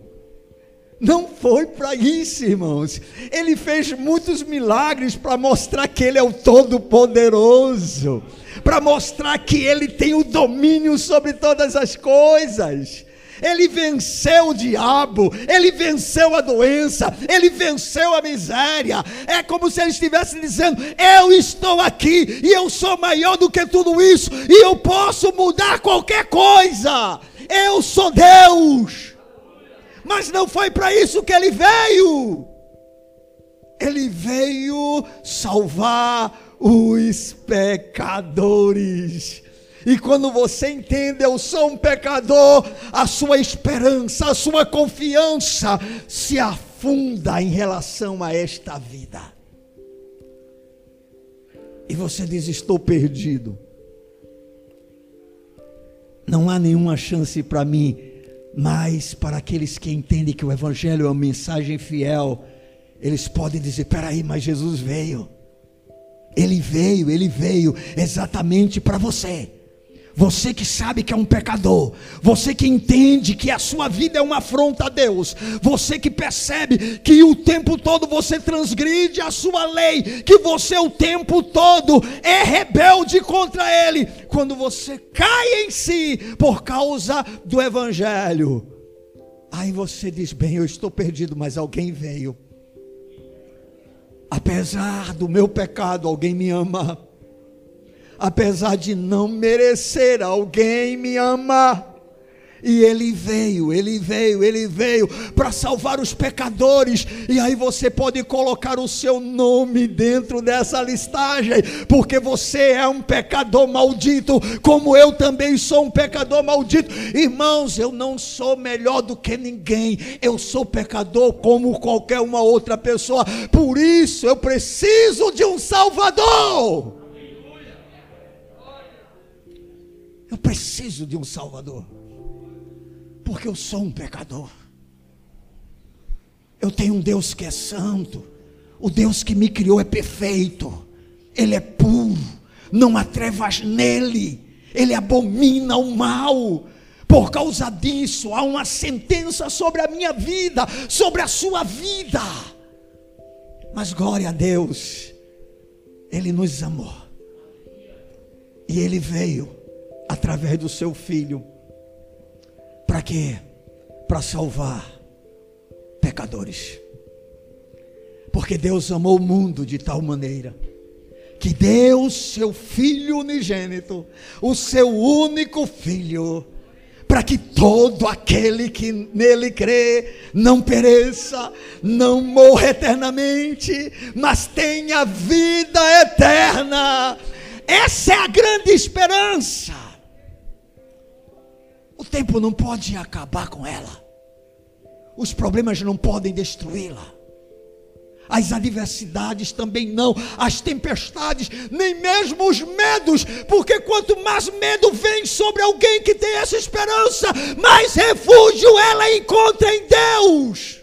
Não foi para isso, irmãos. Ele fez muitos milagres para mostrar que Ele é o Todo-Poderoso, para mostrar que Ele tem o domínio sobre todas as coisas ele venceu o diabo, ele venceu a doença, ele venceu a miséria. É como se ele estivesse dizendo: Eu estou aqui e eu sou maior do que tudo isso, e eu posso mudar qualquer coisa. Eu sou Deus. Mas não foi para isso que ele veio. Ele veio salvar os pecadores. E quando você entende, eu sou um pecador, a sua esperança, a sua confiança se afunda em relação a esta vida. E você diz: Estou perdido. Não há nenhuma chance para mim, mas para aqueles que entendem que o Evangelho é uma mensagem fiel, eles podem dizer: peraí, mas Jesus veio. Ele veio, ele veio exatamente para você. Você que sabe que é um pecador, você que entende que a sua vida é uma afronta a Deus, você que percebe que o tempo todo você transgride a sua lei, que você o tempo todo é rebelde contra Ele, quando você cai em si por causa do Evangelho, Aí você diz: bem, eu estou perdido, mas alguém veio. Apesar do meu pecado, alguém me ama. Apesar de não merecer, alguém me ama. E ele veio, ele veio, ele veio para salvar os pecadores. E aí você pode colocar o seu nome dentro dessa listagem, porque você é um pecador maldito, como eu também sou um pecador maldito. Irmãos, eu não sou melhor do que ninguém. Eu sou pecador como qualquer uma outra pessoa. Por isso eu preciso de um Salvador. Eu preciso de um Salvador porque eu sou um pecador. Eu tenho um Deus que é santo. O Deus que me criou é perfeito. Ele é puro. Não há trevas nele. Ele abomina o mal. Por causa disso, há uma sentença sobre a minha vida, sobre a sua vida. Mas glória a Deus, Ele nos amou. E Ele veio através do seu Filho para quê? Para salvar pecadores. Porque Deus amou o mundo de tal maneira que deu seu filho unigênito, o seu único filho, para que todo aquele que nele crê não pereça, não morra eternamente, mas tenha vida eterna. Essa é a grande esperança. O tempo não pode acabar com ela. Os problemas não podem destruí-la. As adversidades também não, as tempestades, nem mesmo os medos, porque quanto mais medo vem sobre alguém que tem essa esperança, mais refúgio ela encontra em Deus.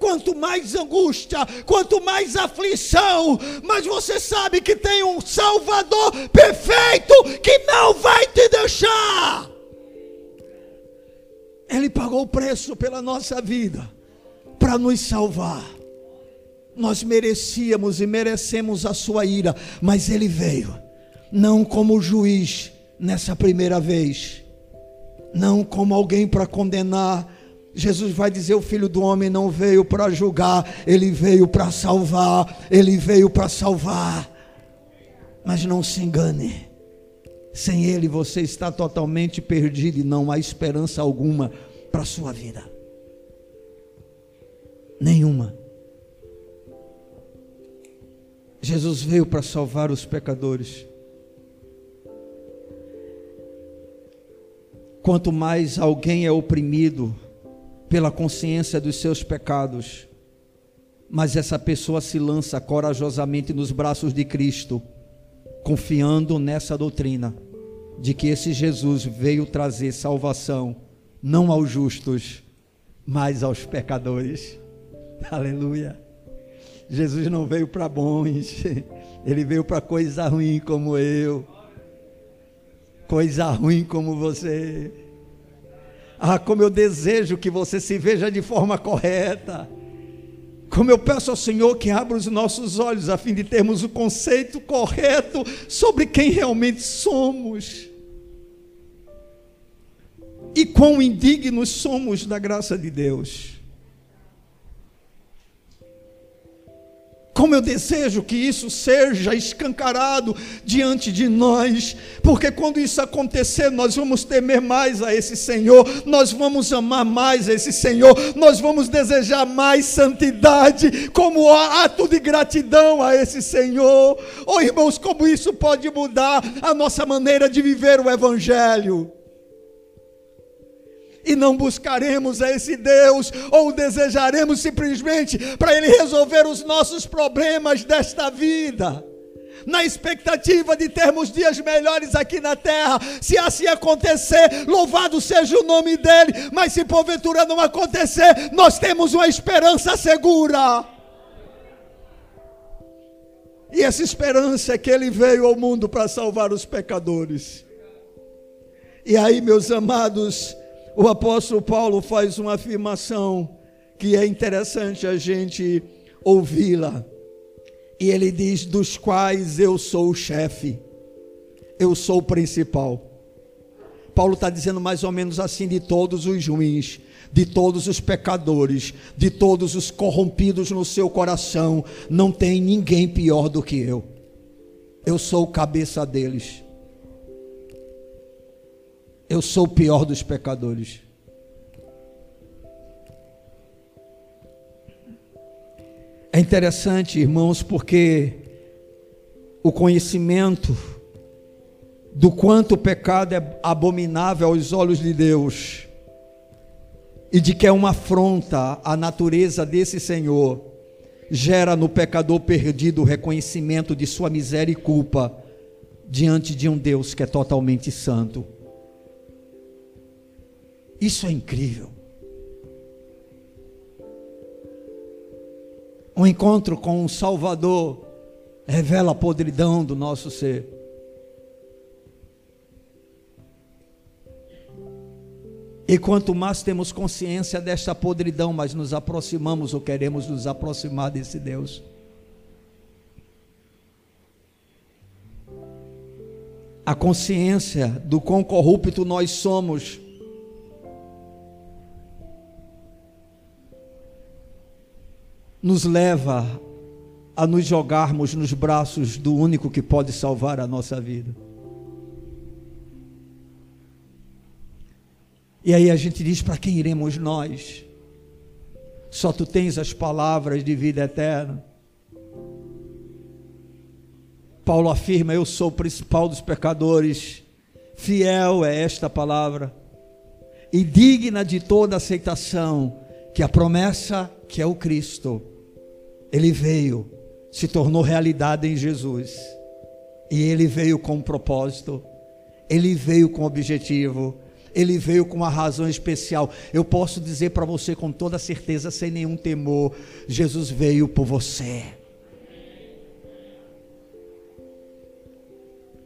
Quanto mais angústia, quanto mais aflição, mas você sabe que tem um Salvador perfeito que não vai te deixar. Ele pagou o preço pela nossa vida para nos salvar. Nós merecíamos e merecemos a sua ira, mas ele veio, não como juiz nessa primeira vez, não como alguém para condenar, Jesus vai dizer: o filho do homem não veio para julgar, ele veio para salvar, ele veio para salvar. Mas não se engane, sem ele você está totalmente perdido e não há esperança alguma para a sua vida. Nenhuma. Jesus veio para salvar os pecadores. Quanto mais alguém é oprimido, pela consciência dos seus pecados, mas essa pessoa se lança corajosamente nos braços de Cristo, confiando nessa doutrina de que esse Jesus veio trazer salvação não aos justos, mas aos pecadores. Aleluia. Jesus não veio para bons, ele veio para coisa ruim como eu, coisa ruim como você. Ah, como eu desejo que você se veja de forma correta. Como eu peço ao Senhor que abra os nossos olhos a fim de termos o conceito correto sobre quem realmente somos. E quão indignos somos da graça de Deus. Como eu desejo que isso seja escancarado diante de nós, porque quando isso acontecer, nós vamos temer mais a esse Senhor, nós vamos amar mais a esse Senhor, nós vamos desejar mais santidade, como ato de gratidão a esse Senhor. Oh irmãos, como isso pode mudar a nossa maneira de viver o Evangelho e não buscaremos a esse Deus ou desejaremos simplesmente para Ele resolver os nossos problemas desta vida. Na expectativa de termos dias melhores aqui na terra, se assim acontecer, louvado seja o nome dEle, mas se porventura não acontecer, nós temos uma esperança segura. E essa esperança é que Ele veio ao mundo para salvar os pecadores. E aí, meus amados, o apóstolo Paulo faz uma afirmação que é interessante a gente ouvi-la. E ele diz: dos quais eu sou o chefe, eu sou o principal. Paulo está dizendo mais ou menos assim: de todos os ruins, de todos os pecadores, de todos os corrompidos no seu coração, não tem ninguém pior do que eu. Eu sou o cabeça deles. Eu sou o pior dos pecadores. É interessante, irmãos, porque o conhecimento do quanto o pecado é abominável aos olhos de Deus e de que é uma afronta à natureza desse Senhor, gera no pecador perdido o reconhecimento de sua miséria e culpa diante de um Deus que é totalmente santo. Isso é incrível. Um encontro com um Salvador revela a podridão do nosso ser. E quanto mais temos consciência desta podridão, mais nos aproximamos ou queremos nos aproximar desse Deus. A consciência do quão corrupto nós somos nos leva a nos jogarmos nos braços do único que pode salvar a nossa vida. E aí a gente diz: para quem iremos nós? Só tu tens as palavras de vida eterna. Paulo afirma: Eu sou o principal dos pecadores. Fiel é esta palavra e digna de toda aceitação, que a promessa que é o Cristo, ele veio, se tornou realidade em Jesus. E ele veio com um propósito, ele veio com um objetivo ele veio com uma razão especial. Eu posso dizer para você com toda certeza, sem nenhum temor: Jesus veio por você.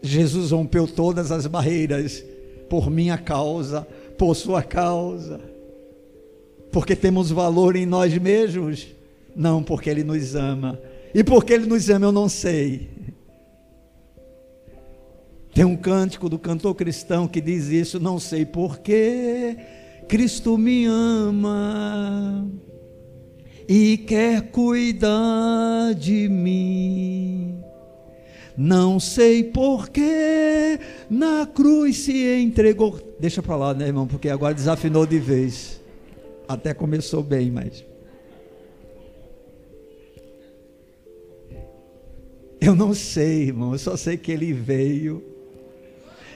Jesus rompeu todas as barreiras por minha causa, por sua causa. Porque temos valor em nós mesmos? Não, porque Ele nos ama. E porque Ele nos ama, eu não sei. Tem um cântico do cantor cristão que diz isso, não sei porquê, Cristo me ama e quer cuidar de mim. Não sei porquê, na cruz se entregou. Deixa para lá, né, irmão? Porque agora desafinou de vez. Até começou bem, mas. Eu não sei, irmão. Eu só sei que ele veio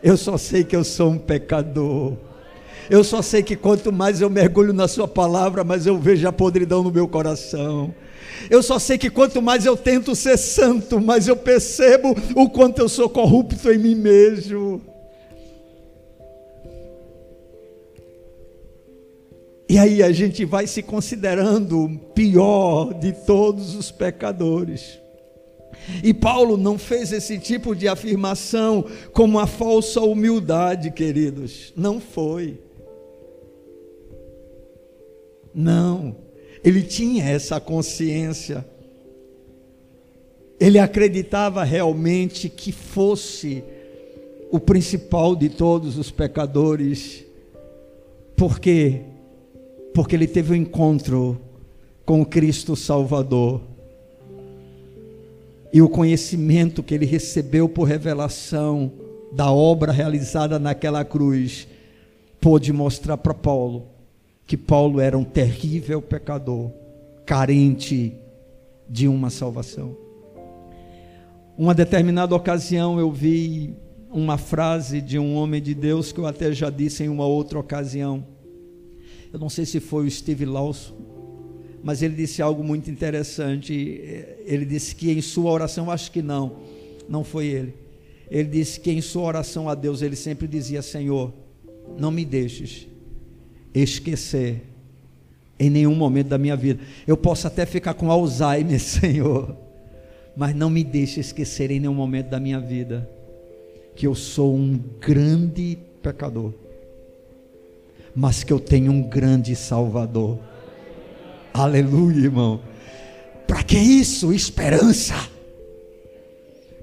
eu só sei que eu sou um pecador. Eu só sei que quanto mais eu mergulho na Sua palavra, mais eu vejo a podridão no meu coração. Eu só sei que quanto mais eu tento ser santo, mais eu percebo o quanto eu sou corrupto em mim mesmo. E aí a gente vai se considerando o pior de todos os pecadores. E Paulo não fez esse tipo de afirmação como uma falsa humildade, queridos. Não foi. Não. Ele tinha essa consciência. Ele acreditava realmente que fosse o principal de todos os pecadores. Por quê? Porque ele teve um encontro com Cristo Salvador e o conhecimento que ele recebeu por revelação da obra realizada naquela cruz pôde mostrar para Paulo que Paulo era um terrível pecador, carente de uma salvação. Uma determinada ocasião eu vi uma frase de um homem de Deus que eu até já disse em uma outra ocasião. Eu não sei se foi o Steve Lawson mas ele disse algo muito interessante. Ele disse que em sua oração, acho que não, não foi ele. Ele disse que em sua oração a Deus ele sempre dizia: Senhor, não me deixes esquecer em nenhum momento da minha vida. Eu posso até ficar com Alzheimer, Senhor, mas não me deixe esquecer em nenhum momento da minha vida que eu sou um grande pecador, mas que eu tenho um grande Salvador Aleluia, irmão. Para que isso? Esperança.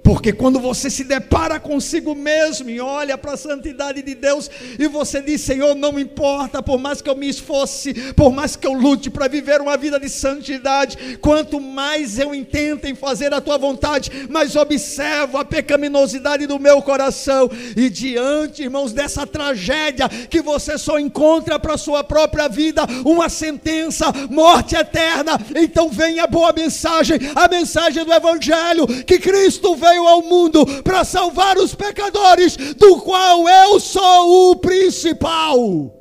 Porque quando você se depara consigo mesmo e olha para a santidade de Deus e você diz: Senhor, não importa, por mais que eu me esforce, por mais que eu lute para viver uma vida de santidade, quanto mais eu intento em fazer a tua vontade, mais observo a pecaminosidade do meu coração. E diante, irmãos, dessa tragédia que você só encontra para a sua própria vida, uma sentença, morte eterna, então vem a boa mensagem, a mensagem do Evangelho, que Cristo veio veio ao mundo para salvar os pecadores, do qual eu sou o principal.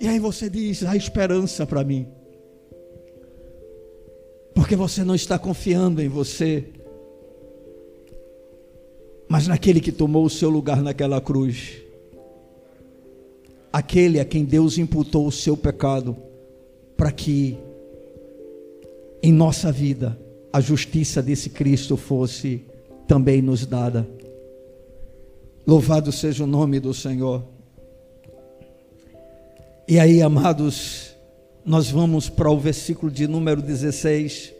E aí você diz: há esperança para mim, porque você não está confiando em você, mas naquele que tomou o seu lugar naquela cruz, aquele a quem Deus imputou o seu pecado, para que em nossa vida a justiça desse Cristo fosse também nos dada. Louvado seja o nome do Senhor. E aí, amados, nós vamos para o versículo de número 16,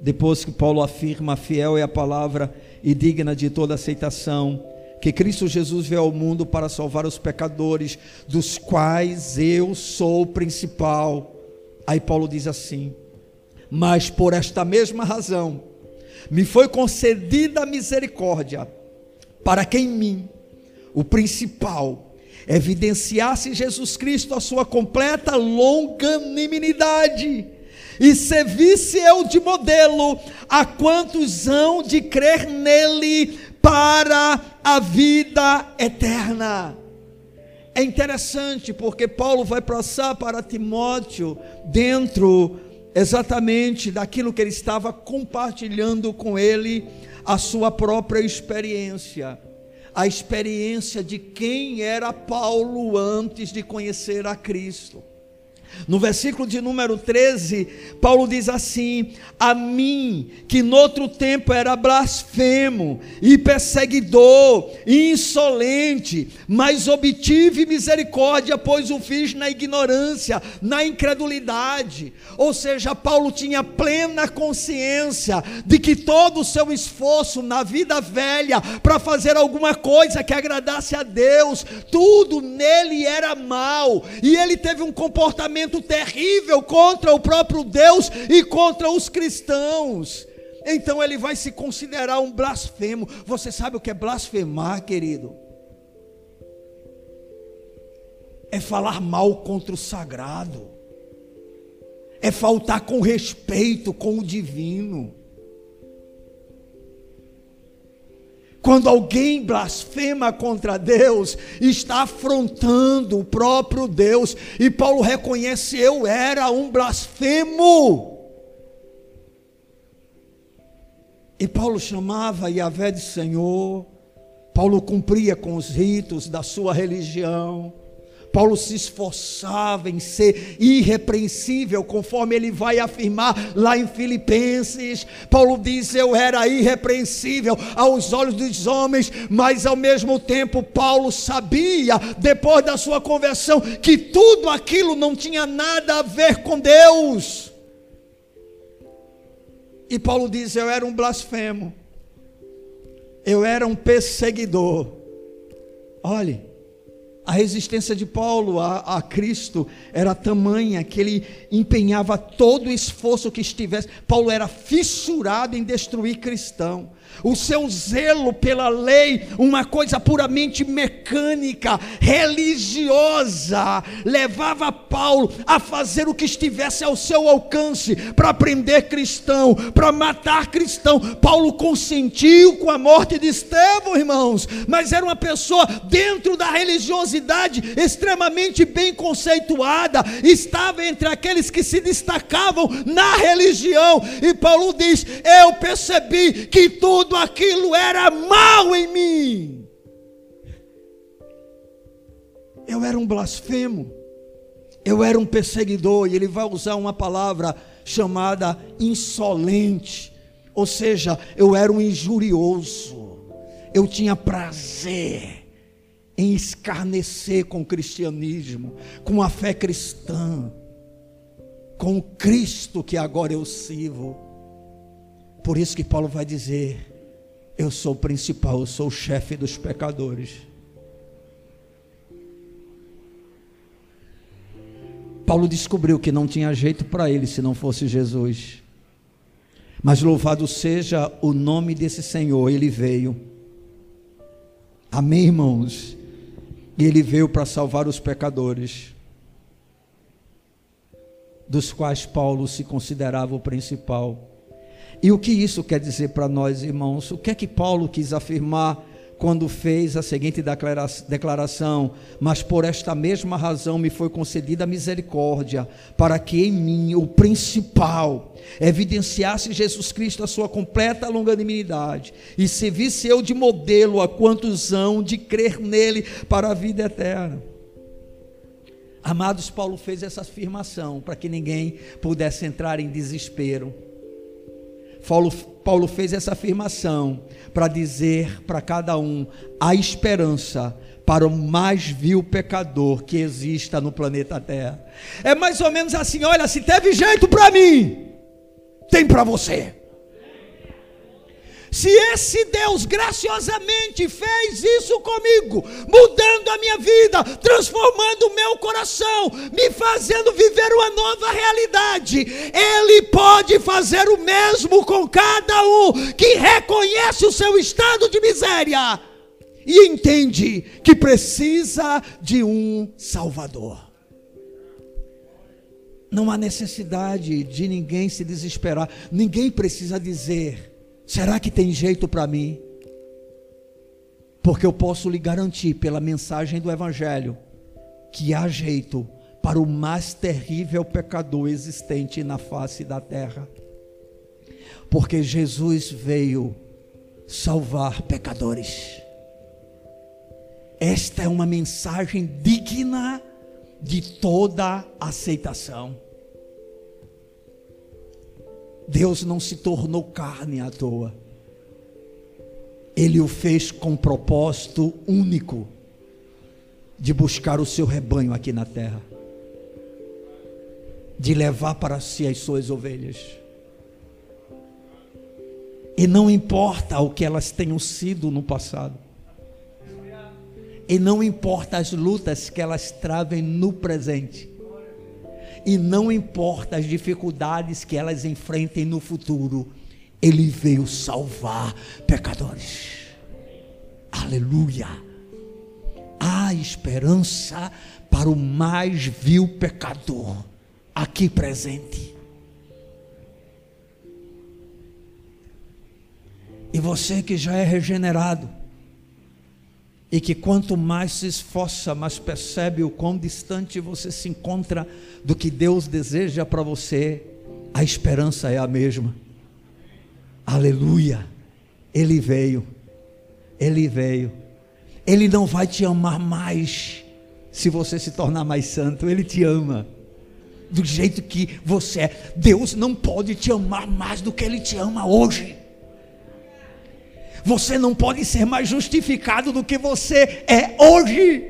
depois que Paulo afirma: fiel é a palavra e digna de toda aceitação, que Cristo Jesus veio ao mundo para salvar os pecadores, dos quais eu sou o principal. Aí Paulo diz assim: mas por esta mesma razão me foi concedida a misericórdia, para que em mim, o principal, evidenciasse Jesus Cristo a sua completa longanimidade, e servisse eu de modelo a quantos hão de crer nele para a vida eterna. É interessante porque Paulo vai passar para Timóteo dentro exatamente daquilo que ele estava compartilhando com ele, a sua própria experiência, a experiência de quem era Paulo antes de conhecer a Cristo. No versículo de número 13, Paulo diz assim: A mim, que noutro tempo era blasfemo e perseguidor, e insolente, mas obtive misericórdia, pois o fiz na ignorância, na incredulidade. Ou seja, Paulo tinha plena consciência de que todo o seu esforço na vida velha para fazer alguma coisa que agradasse a Deus, tudo nele era mal, e ele teve um comportamento comportamento terrível contra o próprio Deus e contra os cristãos. Então ele vai se considerar um blasfemo. Você sabe o que é blasfemar, querido? É falar mal contra o sagrado, é faltar com respeito com o divino. Quando alguém blasfema contra Deus, está afrontando o próprio Deus. E Paulo reconhece: eu era um blasfemo. E Paulo chamava Yahvé de Senhor. Paulo cumpria com os ritos da sua religião. Paulo se esforçava em ser irrepreensível, conforme ele vai afirmar lá em Filipenses. Paulo diz: Eu era irrepreensível aos olhos dos homens, mas ao mesmo tempo Paulo sabia, depois da sua conversão, que tudo aquilo não tinha nada a ver com Deus. E Paulo diz: Eu era um blasfemo, eu era um perseguidor. Olhe, a resistência de Paulo a, a, Cristo era tamanha que ele empenhava todo o esforço que estivesse. Paulo era fissurado em destruir cristão o seu zelo pela lei, uma coisa puramente mecânica, religiosa, levava Paulo a fazer o que estivesse ao seu alcance para prender cristão, para matar cristão. Paulo consentiu com a morte de Estevão, irmãos, mas era uma pessoa dentro da religiosidade extremamente bem conceituada, estava entre aqueles que se destacavam na religião, e Paulo diz: Eu percebi que tudo tudo aquilo era mal em mim. Eu era um blasfemo, eu era um perseguidor, e ele vai usar uma palavra chamada insolente, ou seja, eu era um injurioso, eu tinha prazer em escarnecer com o cristianismo, com a fé cristã, com o Cristo que agora eu sirvo. Por isso que Paulo vai dizer: Eu sou o principal, eu sou o chefe dos pecadores. Paulo descobriu que não tinha jeito para ele se não fosse Jesus. Mas louvado seja o nome desse Senhor, ele veio. Amém, irmãos? E ele veio para salvar os pecadores, dos quais Paulo se considerava o principal. E o que isso quer dizer para nós, irmãos? O que é que Paulo quis afirmar quando fez a seguinte declaração: Mas por esta mesma razão me foi concedida misericórdia, para que em mim, o principal, evidenciasse Jesus Cristo a sua completa longanimidade, e servisse eu de modelo a quantos hão de crer nele para a vida eterna. Amados, Paulo fez essa afirmação para que ninguém pudesse entrar em desespero Paulo, Paulo fez essa afirmação para dizer para cada um a esperança para o mais vil pecador que exista no planeta Terra. É mais ou menos assim: olha, se teve jeito para mim, tem para você. Se esse Deus graciosamente fez isso comigo, mudando a minha vida, transformando o meu coração, me fazendo viver uma nova realidade, Ele pode fazer o mesmo com cada um que reconhece o seu estado de miséria e entende que precisa de um Salvador. Não há necessidade de ninguém se desesperar, ninguém precisa dizer Será que tem jeito para mim? Porque eu posso lhe garantir, pela mensagem do Evangelho, que há jeito para o mais terrível pecador existente na face da terra. Porque Jesus veio salvar pecadores. Esta é uma mensagem digna de toda aceitação. Deus não se tornou carne à toa. Ele o fez com um propósito único de buscar o seu rebanho aqui na terra, de levar para si as suas ovelhas. E não importa o que elas tenham sido no passado, e não importa as lutas que elas travem no presente, e não importa as dificuldades que elas enfrentem no futuro, Ele veio salvar pecadores. Aleluia! Há esperança para o mais vil pecador aqui presente. E você que já é regenerado, e que quanto mais se esforça, mais percebe o quão distante você se encontra do que Deus deseja para você, a esperança é a mesma. Aleluia! Ele veio, ele veio. Ele não vai te amar mais se você se tornar mais santo, ele te ama do jeito que você é. Deus não pode te amar mais do que ele te ama hoje. Você não pode ser mais justificado do que você é hoje.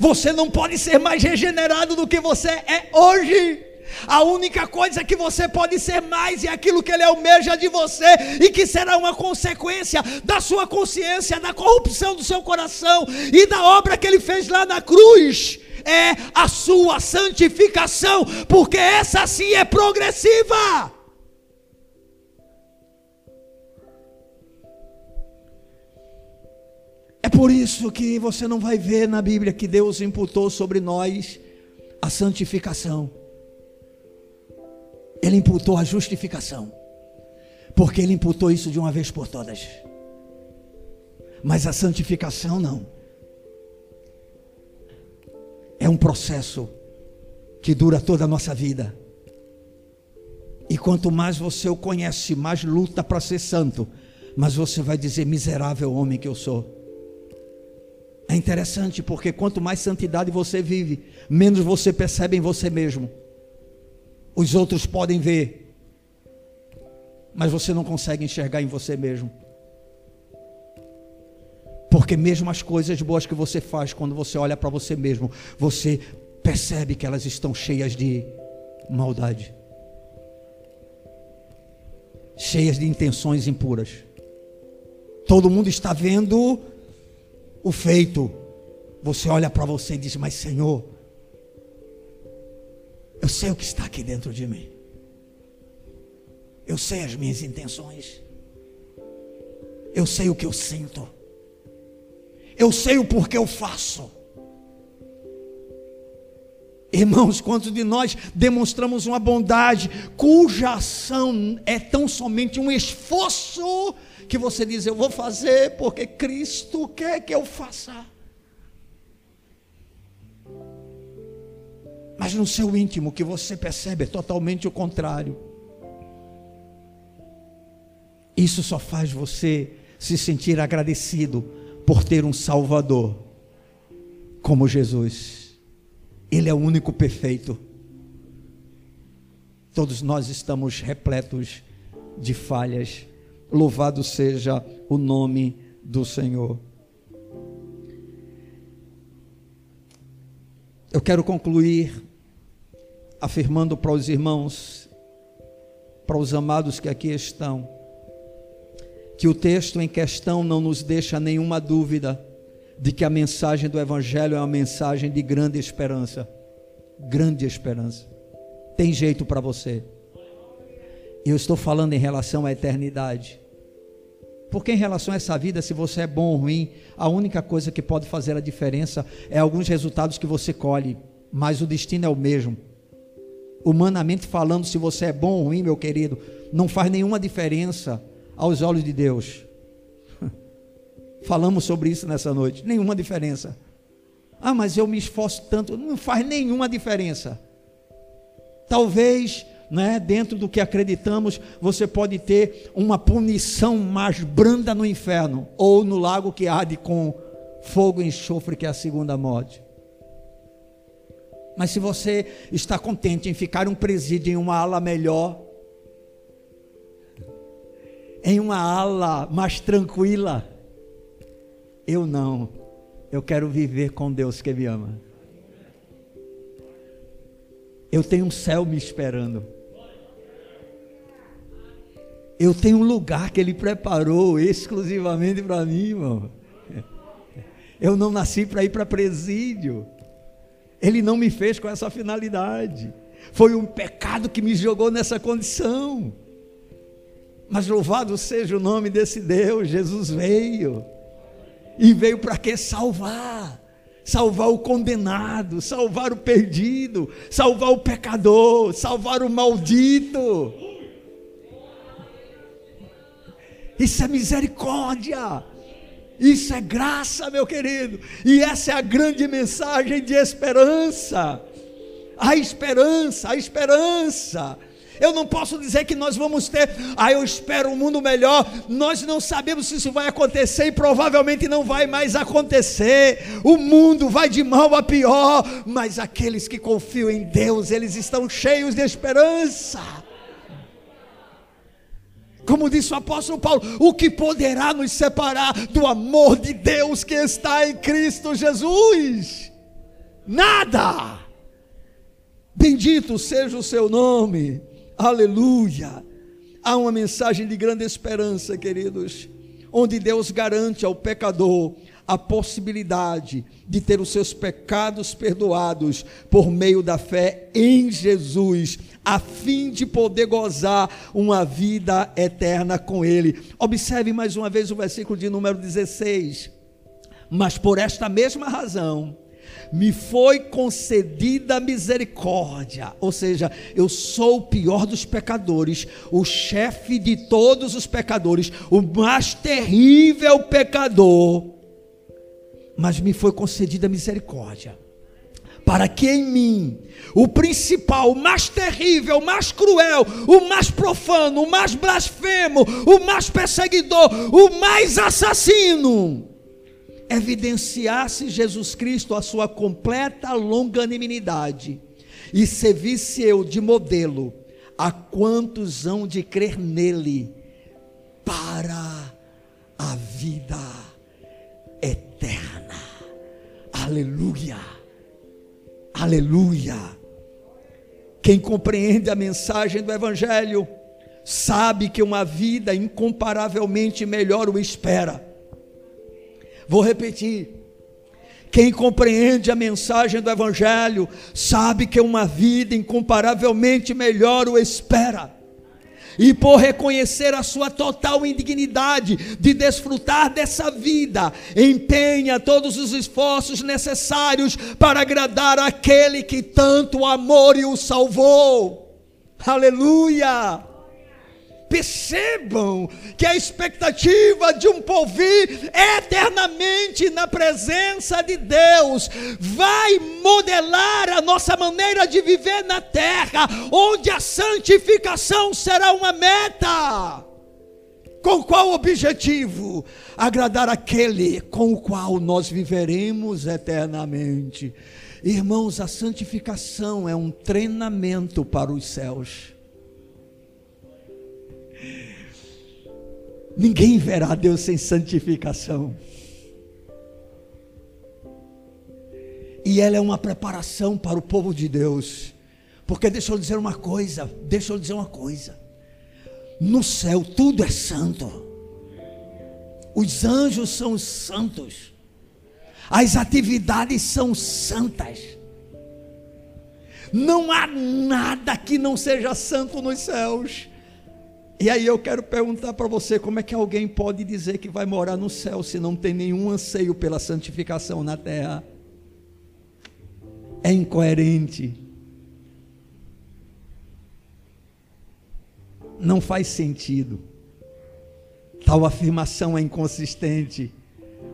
Você não pode ser mais regenerado do que você é hoje. A única coisa que você pode ser mais é aquilo que ele almeja de você e que será uma consequência da sua consciência, da corrupção do seu coração e da obra que ele fez lá na cruz. É a sua santificação, porque essa sim é progressiva. Por isso que você não vai ver na Bíblia que Deus imputou sobre nós a santificação. Ele imputou a justificação. Porque ele imputou isso de uma vez por todas. Mas a santificação não. É um processo que dura toda a nossa vida. E quanto mais você o conhece, mais luta para ser santo, mas você vai dizer: miserável homem que eu sou. É interessante porque quanto mais santidade você vive, menos você percebe em você mesmo. Os outros podem ver, mas você não consegue enxergar em você mesmo. Porque mesmo as coisas boas que você faz, quando você olha para você mesmo, você percebe que elas estão cheias de maldade, cheias de intenções impuras. Todo mundo está vendo o feito. Você olha para você e diz: Mas Senhor, eu sei o que está aqui dentro de mim. Eu sei as minhas intenções. Eu sei o que eu sinto. Eu sei o porquê eu faço. Irmãos, quantos de nós demonstramos uma bondade cuja ação é tão somente um esforço que você diz: Eu vou fazer porque Cristo quer que eu faça. Mas no seu íntimo, que você percebe é totalmente o contrário. Isso só faz você se sentir agradecido por ter um Salvador como Jesus. Ele é o único perfeito. Todos nós estamos repletos de falhas. Louvado seja o nome do Senhor. Eu quero concluir afirmando para os irmãos, para os amados que aqui estão, que o texto em questão não nos deixa nenhuma dúvida de que a mensagem do Evangelho é uma mensagem de grande esperança. Grande esperança. Tem jeito para você. Eu estou falando em relação à eternidade. Porque em relação a essa vida, se você é bom ou ruim, a única coisa que pode fazer a diferença é alguns resultados que você colhe, mas o destino é o mesmo. Humanamente falando, se você é bom ou ruim, meu querido, não faz nenhuma diferença aos olhos de Deus. Falamos sobre isso nessa noite. Nenhuma diferença. Ah, mas eu me esforço tanto. Não faz nenhuma diferença. Talvez, né, dentro do que acreditamos, você pode ter uma punição mais branda no inferno ou no lago que arde com fogo e enxofre, que é a segunda morte. Mas se você está contente em ficar um presídio em uma ala melhor, em uma ala mais tranquila, eu não. Eu quero viver com Deus que me ama. Eu tenho um céu me esperando. Eu tenho um lugar que Ele preparou exclusivamente para mim, irmão. Eu não nasci para ir para presídio. Ele não me fez com essa finalidade. Foi um pecado que me jogou nessa condição. Mas louvado seja o nome desse Deus, Jesus veio. E veio para quê? Salvar. Salvar o condenado, salvar o perdido, salvar o pecador, salvar o maldito. Isso é misericórdia. Isso é graça, meu querido. E essa é a grande mensagem de esperança. A esperança, a esperança. Eu não posso dizer que nós vamos ter, ah, eu espero um mundo melhor. Nós não sabemos se isso vai acontecer e provavelmente não vai mais acontecer. O mundo vai de mal a pior, mas aqueles que confiam em Deus, eles estão cheios de esperança. Como disse o apóstolo Paulo, o que poderá nos separar do amor de Deus que está em Cristo Jesus? Nada. Bendito seja o seu nome. Aleluia! Há uma mensagem de grande esperança, queridos, onde Deus garante ao pecador a possibilidade de ter os seus pecados perdoados por meio da fé em Jesus, a fim de poder gozar uma vida eterna com Ele. Observe mais uma vez o versículo de número 16. Mas por esta mesma razão, me foi concedida misericórdia, ou seja, eu sou o pior dos pecadores, o chefe de todos os pecadores, o mais terrível pecador, mas me foi concedida misericórdia, para que em mim, o principal, o mais terrível, o mais cruel, o mais profano, o mais blasfemo, o mais perseguidor, o mais assassino, evidenciasse Jesus Cristo a sua completa longanimidade e servisse eu de modelo a quantos hão de crer nele para a vida eterna. Aleluia. Aleluia. Quem compreende a mensagem do evangelho sabe que uma vida incomparavelmente melhor o espera. Vou repetir. Quem compreende a mensagem do Evangelho sabe que uma vida incomparavelmente melhor o espera. E por reconhecer a sua total indignidade de desfrutar dessa vida, empenha todos os esforços necessários para agradar aquele que tanto amou e o salvou. Aleluia! Percebam que a expectativa de um porvir eternamente na presença de Deus vai modelar a nossa maneira de viver na terra, onde a santificação será uma meta. Com qual objetivo? Agradar aquele com o qual nós viveremos eternamente. Irmãos, a santificação é um treinamento para os céus. Ninguém verá Deus sem santificação. E ela é uma preparação para o povo de Deus. Porque deixa eu dizer uma coisa, deixa eu dizer uma coisa. No céu tudo é santo. Os anjos são santos. As atividades são santas. Não há nada que não seja santo nos céus. E aí eu quero perguntar para você como é que alguém pode dizer que vai morar no céu se não tem nenhum anseio pela santificação na terra? É incoerente. Não faz sentido. Tal afirmação é inconsistente.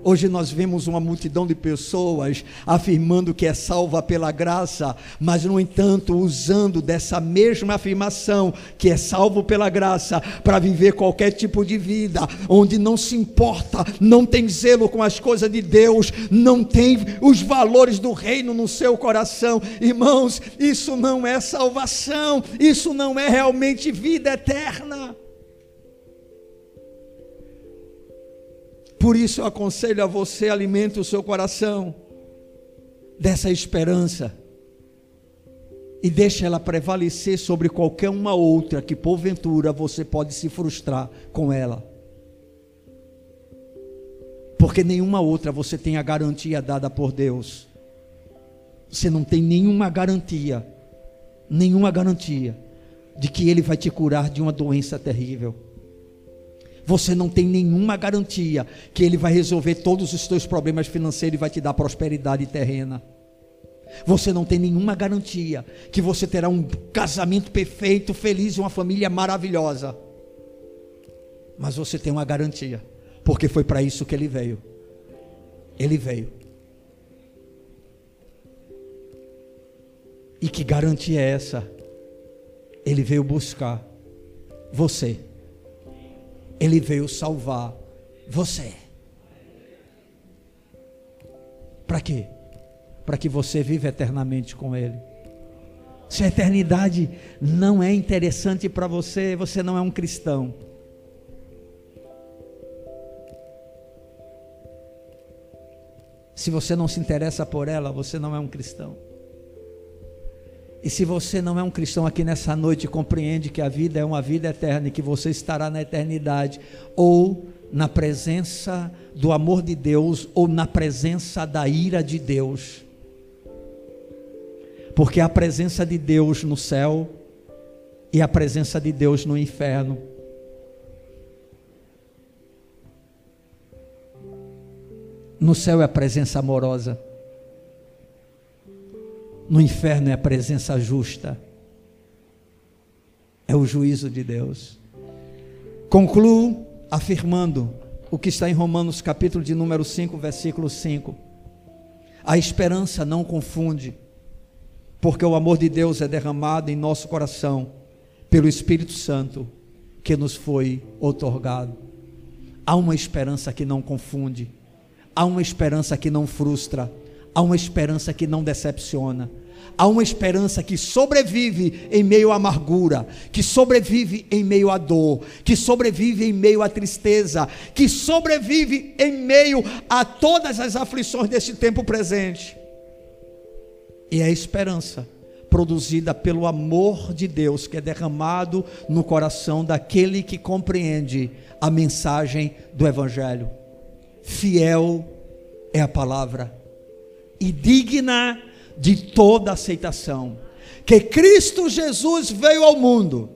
Hoje nós vemos uma multidão de pessoas afirmando que é salva pela graça, mas no entanto usando dessa mesma afirmação que é salvo pela graça para viver qualquer tipo de vida, onde não se importa, não tem zelo com as coisas de Deus, não tem os valores do reino no seu coração. Irmãos, isso não é salvação, isso não é realmente vida eterna. Por isso eu aconselho a você, alimente o seu coração dessa esperança e deixe ela prevalecer sobre qualquer uma outra que porventura você pode se frustrar com ela. Porque nenhuma outra você tem a garantia dada por Deus. Você não tem nenhuma garantia, nenhuma garantia de que Ele vai te curar de uma doença terrível você não tem nenhuma garantia que Ele vai resolver todos os seus problemas financeiros e vai te dar prosperidade terrena. Você não tem nenhuma garantia que você terá um casamento perfeito, feliz e uma família maravilhosa. Mas você tem uma garantia, porque foi para isso que ele veio. Ele veio. E que garantia é essa? Ele veio buscar você. Ele veio salvar você. Para quê? Para que você viva eternamente com Ele. Se a eternidade não é interessante para você, você não é um cristão. Se você não se interessa por ela, você não é um cristão. E se você não é um cristão aqui nessa noite, compreende que a vida é uma vida eterna e que você estará na eternidade, ou na presença do amor de Deus, ou na presença da ira de Deus. Porque a presença de Deus no céu e a presença de Deus no inferno. No céu é a presença amorosa. No inferno é a presença justa, é o juízo de Deus. Concluo afirmando o que está em Romanos, capítulo de número 5, versículo 5. A esperança não confunde, porque o amor de Deus é derramado em nosso coração pelo Espírito Santo que nos foi otorgado. Há uma esperança que não confunde, há uma esperança que não frustra há uma esperança que não decepciona. Há uma esperança que sobrevive em meio à amargura, que sobrevive em meio à dor, que sobrevive em meio à tristeza, que sobrevive em meio a todas as aflições desse tempo presente. E é esperança produzida pelo amor de Deus que é derramado no coração daquele que compreende a mensagem do Evangelho. Fiel é a palavra e digna de toda aceitação. Que Cristo Jesus veio ao mundo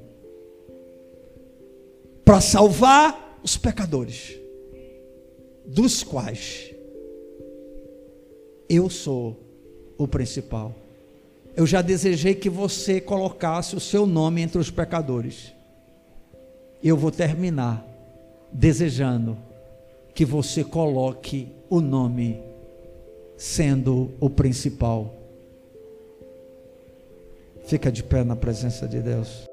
para salvar os pecadores, dos quais eu sou o principal. Eu já desejei que você colocasse o seu nome entre os pecadores. Eu vou terminar desejando que você coloque o nome sendo o principal. Fica de pé na presença de Deus.